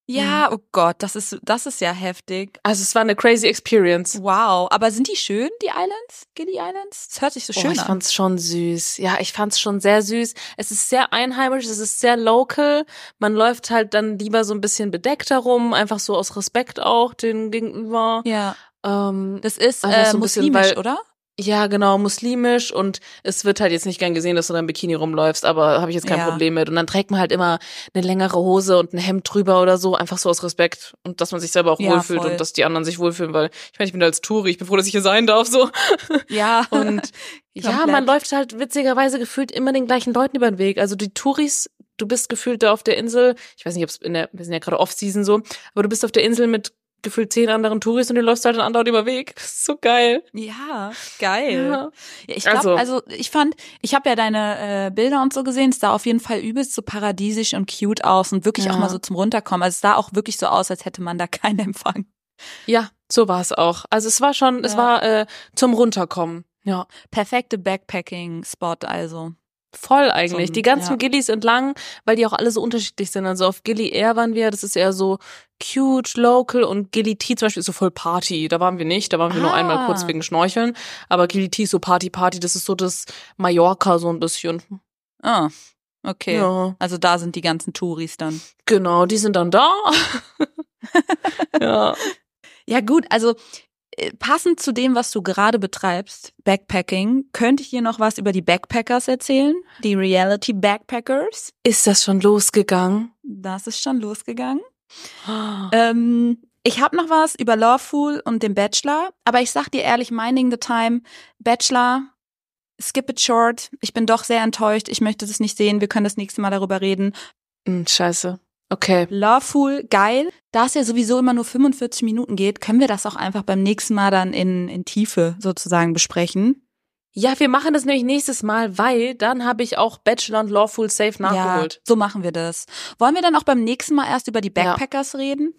Ja, oh Gott, das ist, das ist ja heftig. Also es war eine crazy experience. Wow. Aber sind die schön, die Islands? Gilly Islands? Das hört sich so Oh, schön ich an. fand's schon süß. Ja, ich fand's schon sehr süß. Es ist sehr einheimisch, es ist sehr local. Man läuft halt dann lieber so ein bisschen bedeckt herum, einfach so aus Respekt auch den gegenüber. Ja. Ähm, Das ist Also äh, so ein bisschen, muslimisch, weil- oder? Ja, genau, muslimisch und es wird halt jetzt nicht gern gesehen, dass du da im Bikini rumläufst, aber habe ich jetzt kein Ja. Problem mit. Und dann trägt man halt immer eine längere Hose und ein Hemd drüber oder so, einfach so aus Respekt und dass man sich selber auch Ja, wohlfühlt voll. und dass die anderen sich wohlfühlen, weil ich meine, ich bin da als Touri, ich bin froh, dass ich hier sein darf, so. Ja. Und ja, man läuft halt witzigerweise gefühlt immer den gleichen Leuten über den Weg. Also die Touris, du bist gefühlt da auf der Insel, ich weiß nicht, ob es in der, wir sind ja gerade Off-Season so, aber du bist auf der Insel mit gefühlt zehn anderen Touris und du läufst halt andauernd über den Weg. Das ist so geil. Ja, geil. Ja. Ja, ich glaube, Also- also, ich fand, ich habe ja deine äh, Bilder und so gesehen, es sah auf jeden Fall übelst so paradiesisch und cute aus und wirklich Ja. auch mal so zum Runterkommen. Also es sah auch wirklich so aus, als hätte man da keinen Empfang. Ja, so war es auch. Also es war schon, es war äh, zum Runterkommen. Ja, Perfekte Backpacking-Spot also. Voll eigentlich. Zum- die ganzen ja. Gillies entlang, weil die auch alle so unterschiedlich sind. Also auf Gilly Air waren wir, das ist eher so cute, local und Gilly T zum Beispiel ist so voll Party. Da waren wir nicht, da waren wir nur Ah. einmal kurz wegen Schnorcheln. Aber Gilly T ist so Party, Party, das ist so das Mallorca so ein bisschen. Ah, okay. Ja, Also da sind die ganzen Touris dann. genau, die sind dann da. ja. Ja gut, also passend zu dem, was du gerade betreibst, Backpacking, könnte ich dir noch was über die Backpackers erzählen? Die Reality Backpackers. Ist das schon losgegangen? Das ist schon losgegangen. Ähm, ich habe noch was über Lawful und den Bachelor, aber ich sag dir ehrlich, Minding the Time, Bachelor, skip it short. Ich bin doch sehr enttäuscht. Ich möchte das nicht sehen. Wir können das nächste Mal darüber reden. Hm, scheiße. Okay. Lawful, geil. Da es ja sowieso immer nur 45 Minuten geht, können wir das auch einfach beim nächsten Mal dann in, in Tiefe sozusagen besprechen. Ja, wir machen das nämlich nächstes Mal, weil dann habe ich auch Bachelor und Lawful Safe nachgeholt. Ja, so machen wir das. Wollen wir dann auch beim nächsten Mal erst über die Ja. Backpackers reden?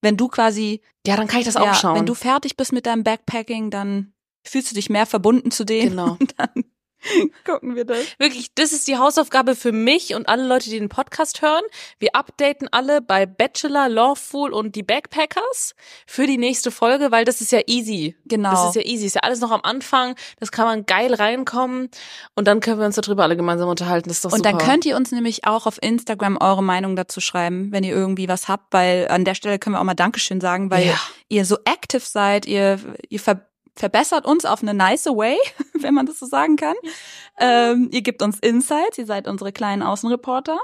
Wenn du quasi Ja, dann kann ich das auch ja, schauen. Wenn du fertig bist mit deinem Backpacking, dann fühlst du dich mehr verbunden zu denen. Genau. Dann gucken wir das. Wirklich, das ist die Hausaufgabe für mich und alle Leute, die den Podcast hören. Wir updaten alle bei Bachelor, Lawful und die Backpackers für die nächste Folge, weil das ist ja easy. Genau. Das ist ja easy. Ist ja alles noch am Anfang. Das kann man geil reinkommen. Und dann können wir uns darüber alle gemeinsam unterhalten. Das ist doch und super. dann könnt ihr uns nämlich auch auf Instagram eure Meinung dazu schreiben, wenn ihr irgendwie was habt, weil an der Stelle können wir auch mal Dankeschön sagen, weil Ja. ihr so active seid, ihr, ihr ver verbessert uns auf eine nice way, wenn man das so sagen kann. Ähm, ihr gebt uns Insights, ihr seid unsere kleinen Außenreporter.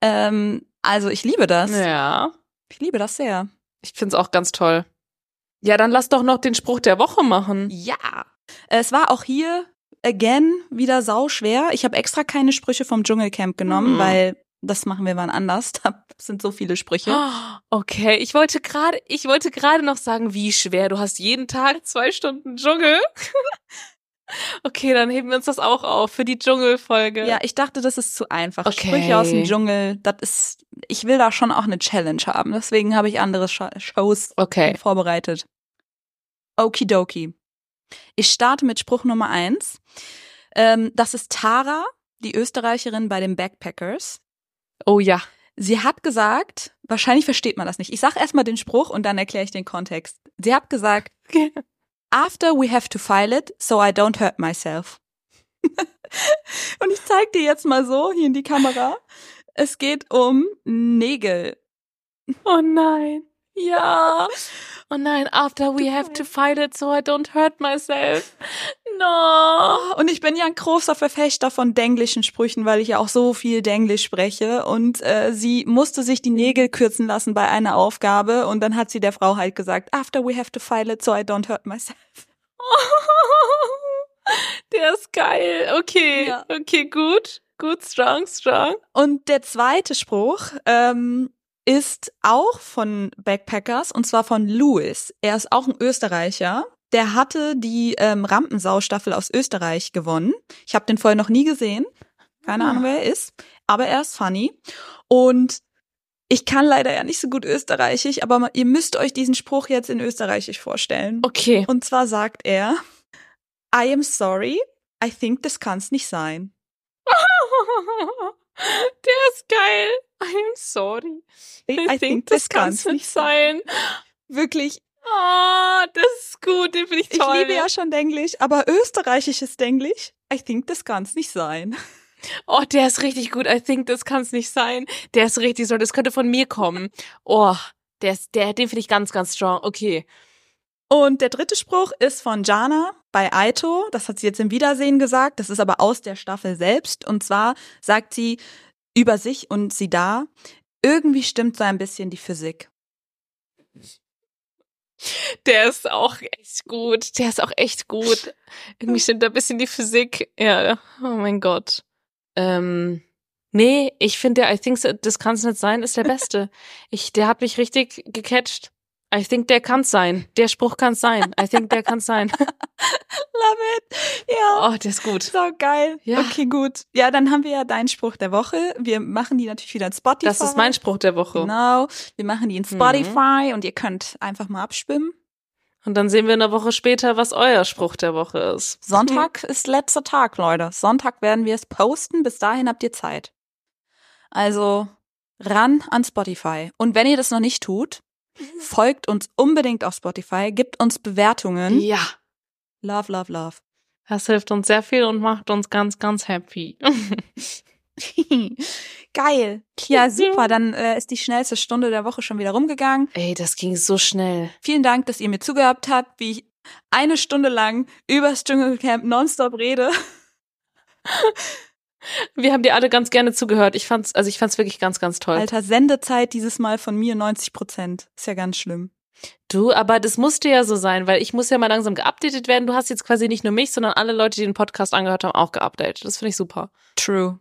Ähm, also ich liebe das. Ja. Ich liebe das sehr. Ich find's auch ganz toll. Ja, dann lass doch noch den Spruch der Woche machen. Ja. Es war auch hier again wieder sau schwer. Ich habe extra keine Sprüche vom Dschungelcamp genommen, Mhm. weil das machen wir wann anders. Da sind so viele Sprüche. Okay, ich wollte gerade, ich wollte gerade noch sagen, wie schwer. Du hast jeden Tag zwei Stunden Dschungel. okay, dann heben wir uns das auch auf für die Dschungelfolge. Ja, ich dachte, das ist zu einfach. Okay. Sprüche aus dem Dschungel, das ist, ich will da schon auch eine Challenge haben. Deswegen habe ich andere Shows Okay. vorbereitet. Okidoki. Ich starte mit Spruch Nummer eins. Ähm, das ist Tara, die Österreicherin bei den Backpackers. Oh ja. Sie hat gesagt, wahrscheinlich versteht man das nicht. Ich sag erstmal den Spruch und dann erkläre ich den Kontext. Sie hat gesagt, after we have to file it, so I don't hurt myself. und ich zeig dir jetzt mal so hier in die Kamera. Es geht um Nägel. Oh nein. Ja. Oh nein, after we have to fight it so I don't hurt myself. No. Und ich bin ja ein großer Verfechter von denglischen Sprüchen, weil ich ja auch so viel Denglisch spreche. Und äh, sie musste sich die Nägel kürzen lassen bei einer Aufgabe. Und dann hat sie der Frau halt gesagt, after we have to file it, so I don't hurt myself. Der ist geil. Okay. Ja. Okay, gut. Gut, strong, strong. Und der zweite Spruch ähm, ist auch von Backpackers und zwar von Louis. Er ist auch ein Österreicher. Der hatte die ähm, Rampensau-Staffel aus Österreich gewonnen. Ich habe den vorher noch nie gesehen. Keine Ah. Ahnung, wer er ist. Aber er ist funny. Und ich kann leider ja nicht so gut Österreichisch, aber ihr müsst euch diesen Spruch jetzt in Österreichisch vorstellen. Okay. Und zwar sagt er, I am sorry, I think das kann's nicht sein. Der ist geil. I'm sorry. I, think das kann's nicht sein. Wirklich, Ah, das ist gut, den finde ich ich toll. liebe ja schon Denglisch, aber österreichisches Denglisch, I think das kann's nicht sein. Oh, der ist richtig gut. I think das kann's nicht sein. Der ist richtig so. Das könnte von mir kommen. Oh, der ist, der, den finde ich ganz, ganz strong. Okay. Und der dritte Spruch ist von Jana bei Aito. Das hat sie jetzt im Wiedersehen gesagt. Das ist aber aus der Staffel selbst. Und zwar sagt sie über sich und sie da, irgendwie stimmt so ein bisschen die Physik. Der ist auch echt gut. Der ist auch echt gut. Irgendwie stimmt da ein bisschen die Physik. Ja, oh mein Gott. Ähm, nee, ich finde der I think so, das kann's nicht sein, ist der Beste. Ich, der hat mich richtig gecatcht. I think der kann's sein. Der Spruch kann's sein. I think der kann's sein. Love it. Ja. Oh, der ist gut. So geil. Ja. Okay, gut. Ja, dann haben wir ja deinen Spruch der Woche. Wir machen die natürlich wieder in Spotify. Das ist mein Spruch der Woche. Genau. Wir machen die in Spotify und ihr könnt einfach mal abstimmen. Und dann sehen wir eine Woche später, was euer Spruch der Woche ist. Sonntag ist letzter Tag, Leute. Sonntag werden wir es posten. Bis dahin habt ihr Zeit. Also ran an Spotify. Und wenn ihr das noch nicht tut, folgt uns unbedingt auf Spotify, gibt uns Bewertungen. Ja. Love, love, love. Das hilft uns sehr viel und macht uns ganz, ganz happy. Geil. Ja, super. Dann äh, ist die schnellste Stunde der Woche schon wieder rumgegangen. Ey, das ging so schnell. Vielen Dank, dass ihr mir zugehört habt, wie ich eine Stunde lang übers Dschungelcamp nonstop rede. Wir haben dir alle ganz gerne zugehört. Ich fand's, also ich fand's wirklich ganz, ganz toll. Alter, Sendezeit dieses Mal von mir 90 Prozent. Ist ja ganz schlimm. Du, aber das musste ja so sein, weil ich muss ja mal langsam geupdatet werden. Du hast jetzt quasi nicht nur mich, sondern alle Leute, die den Podcast angehört haben, auch geupdatet. Das finde ich super. True.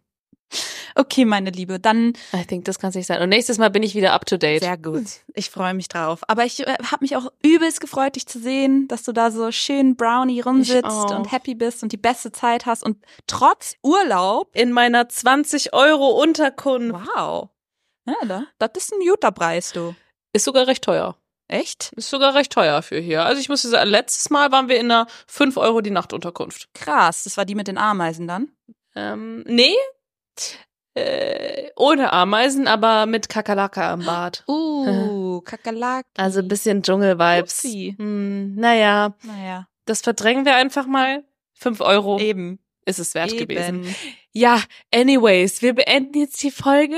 Okay, meine Liebe, dann I think, das kann nicht sein. Und nächstes Mal bin ich wieder up to date. sehr gut. Ich freue mich drauf. Aber ich äh, habe mich auch übelst gefreut, dich zu sehen, dass du da so schön Brownie rumsitzt und happy bist und die beste Zeit hast und trotz Urlaub. In meiner 20 Euro Unterkunft. Wow. Ja, da, das ist ein guter Preis, du. Ist sogar recht teuer. Echt? Ist sogar recht teuer für hier. Also ich muss dir sagen, letztes Mal waren wir in einer 5 Euro die Nachtunterkunft. Krass. Das war die mit den Ameisen dann. Ähm, nee. Äh, ohne Ameisen, aber mit Kakerlaka im Bad. Uh, Kakerlak. Also ein bisschen Dschungel-Vibes. Hm, naja, Naja, das verdrängen wir einfach mal. 5 Euro eben. ist es wert eben. gewesen. Ja, anyways, wir beenden jetzt die Folge.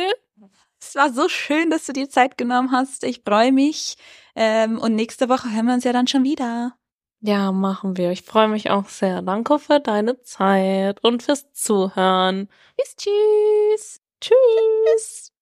Es war so schön, dass du dir Zeit genommen hast. Ich freue mich. Ähm, und nächste Woche hören wir uns ja dann schon wieder. Ja, machen wir. Ich freue mich auch sehr. Danke für deine Zeit und fürs Zuhören. Tschüss, tschüss. Tschüss.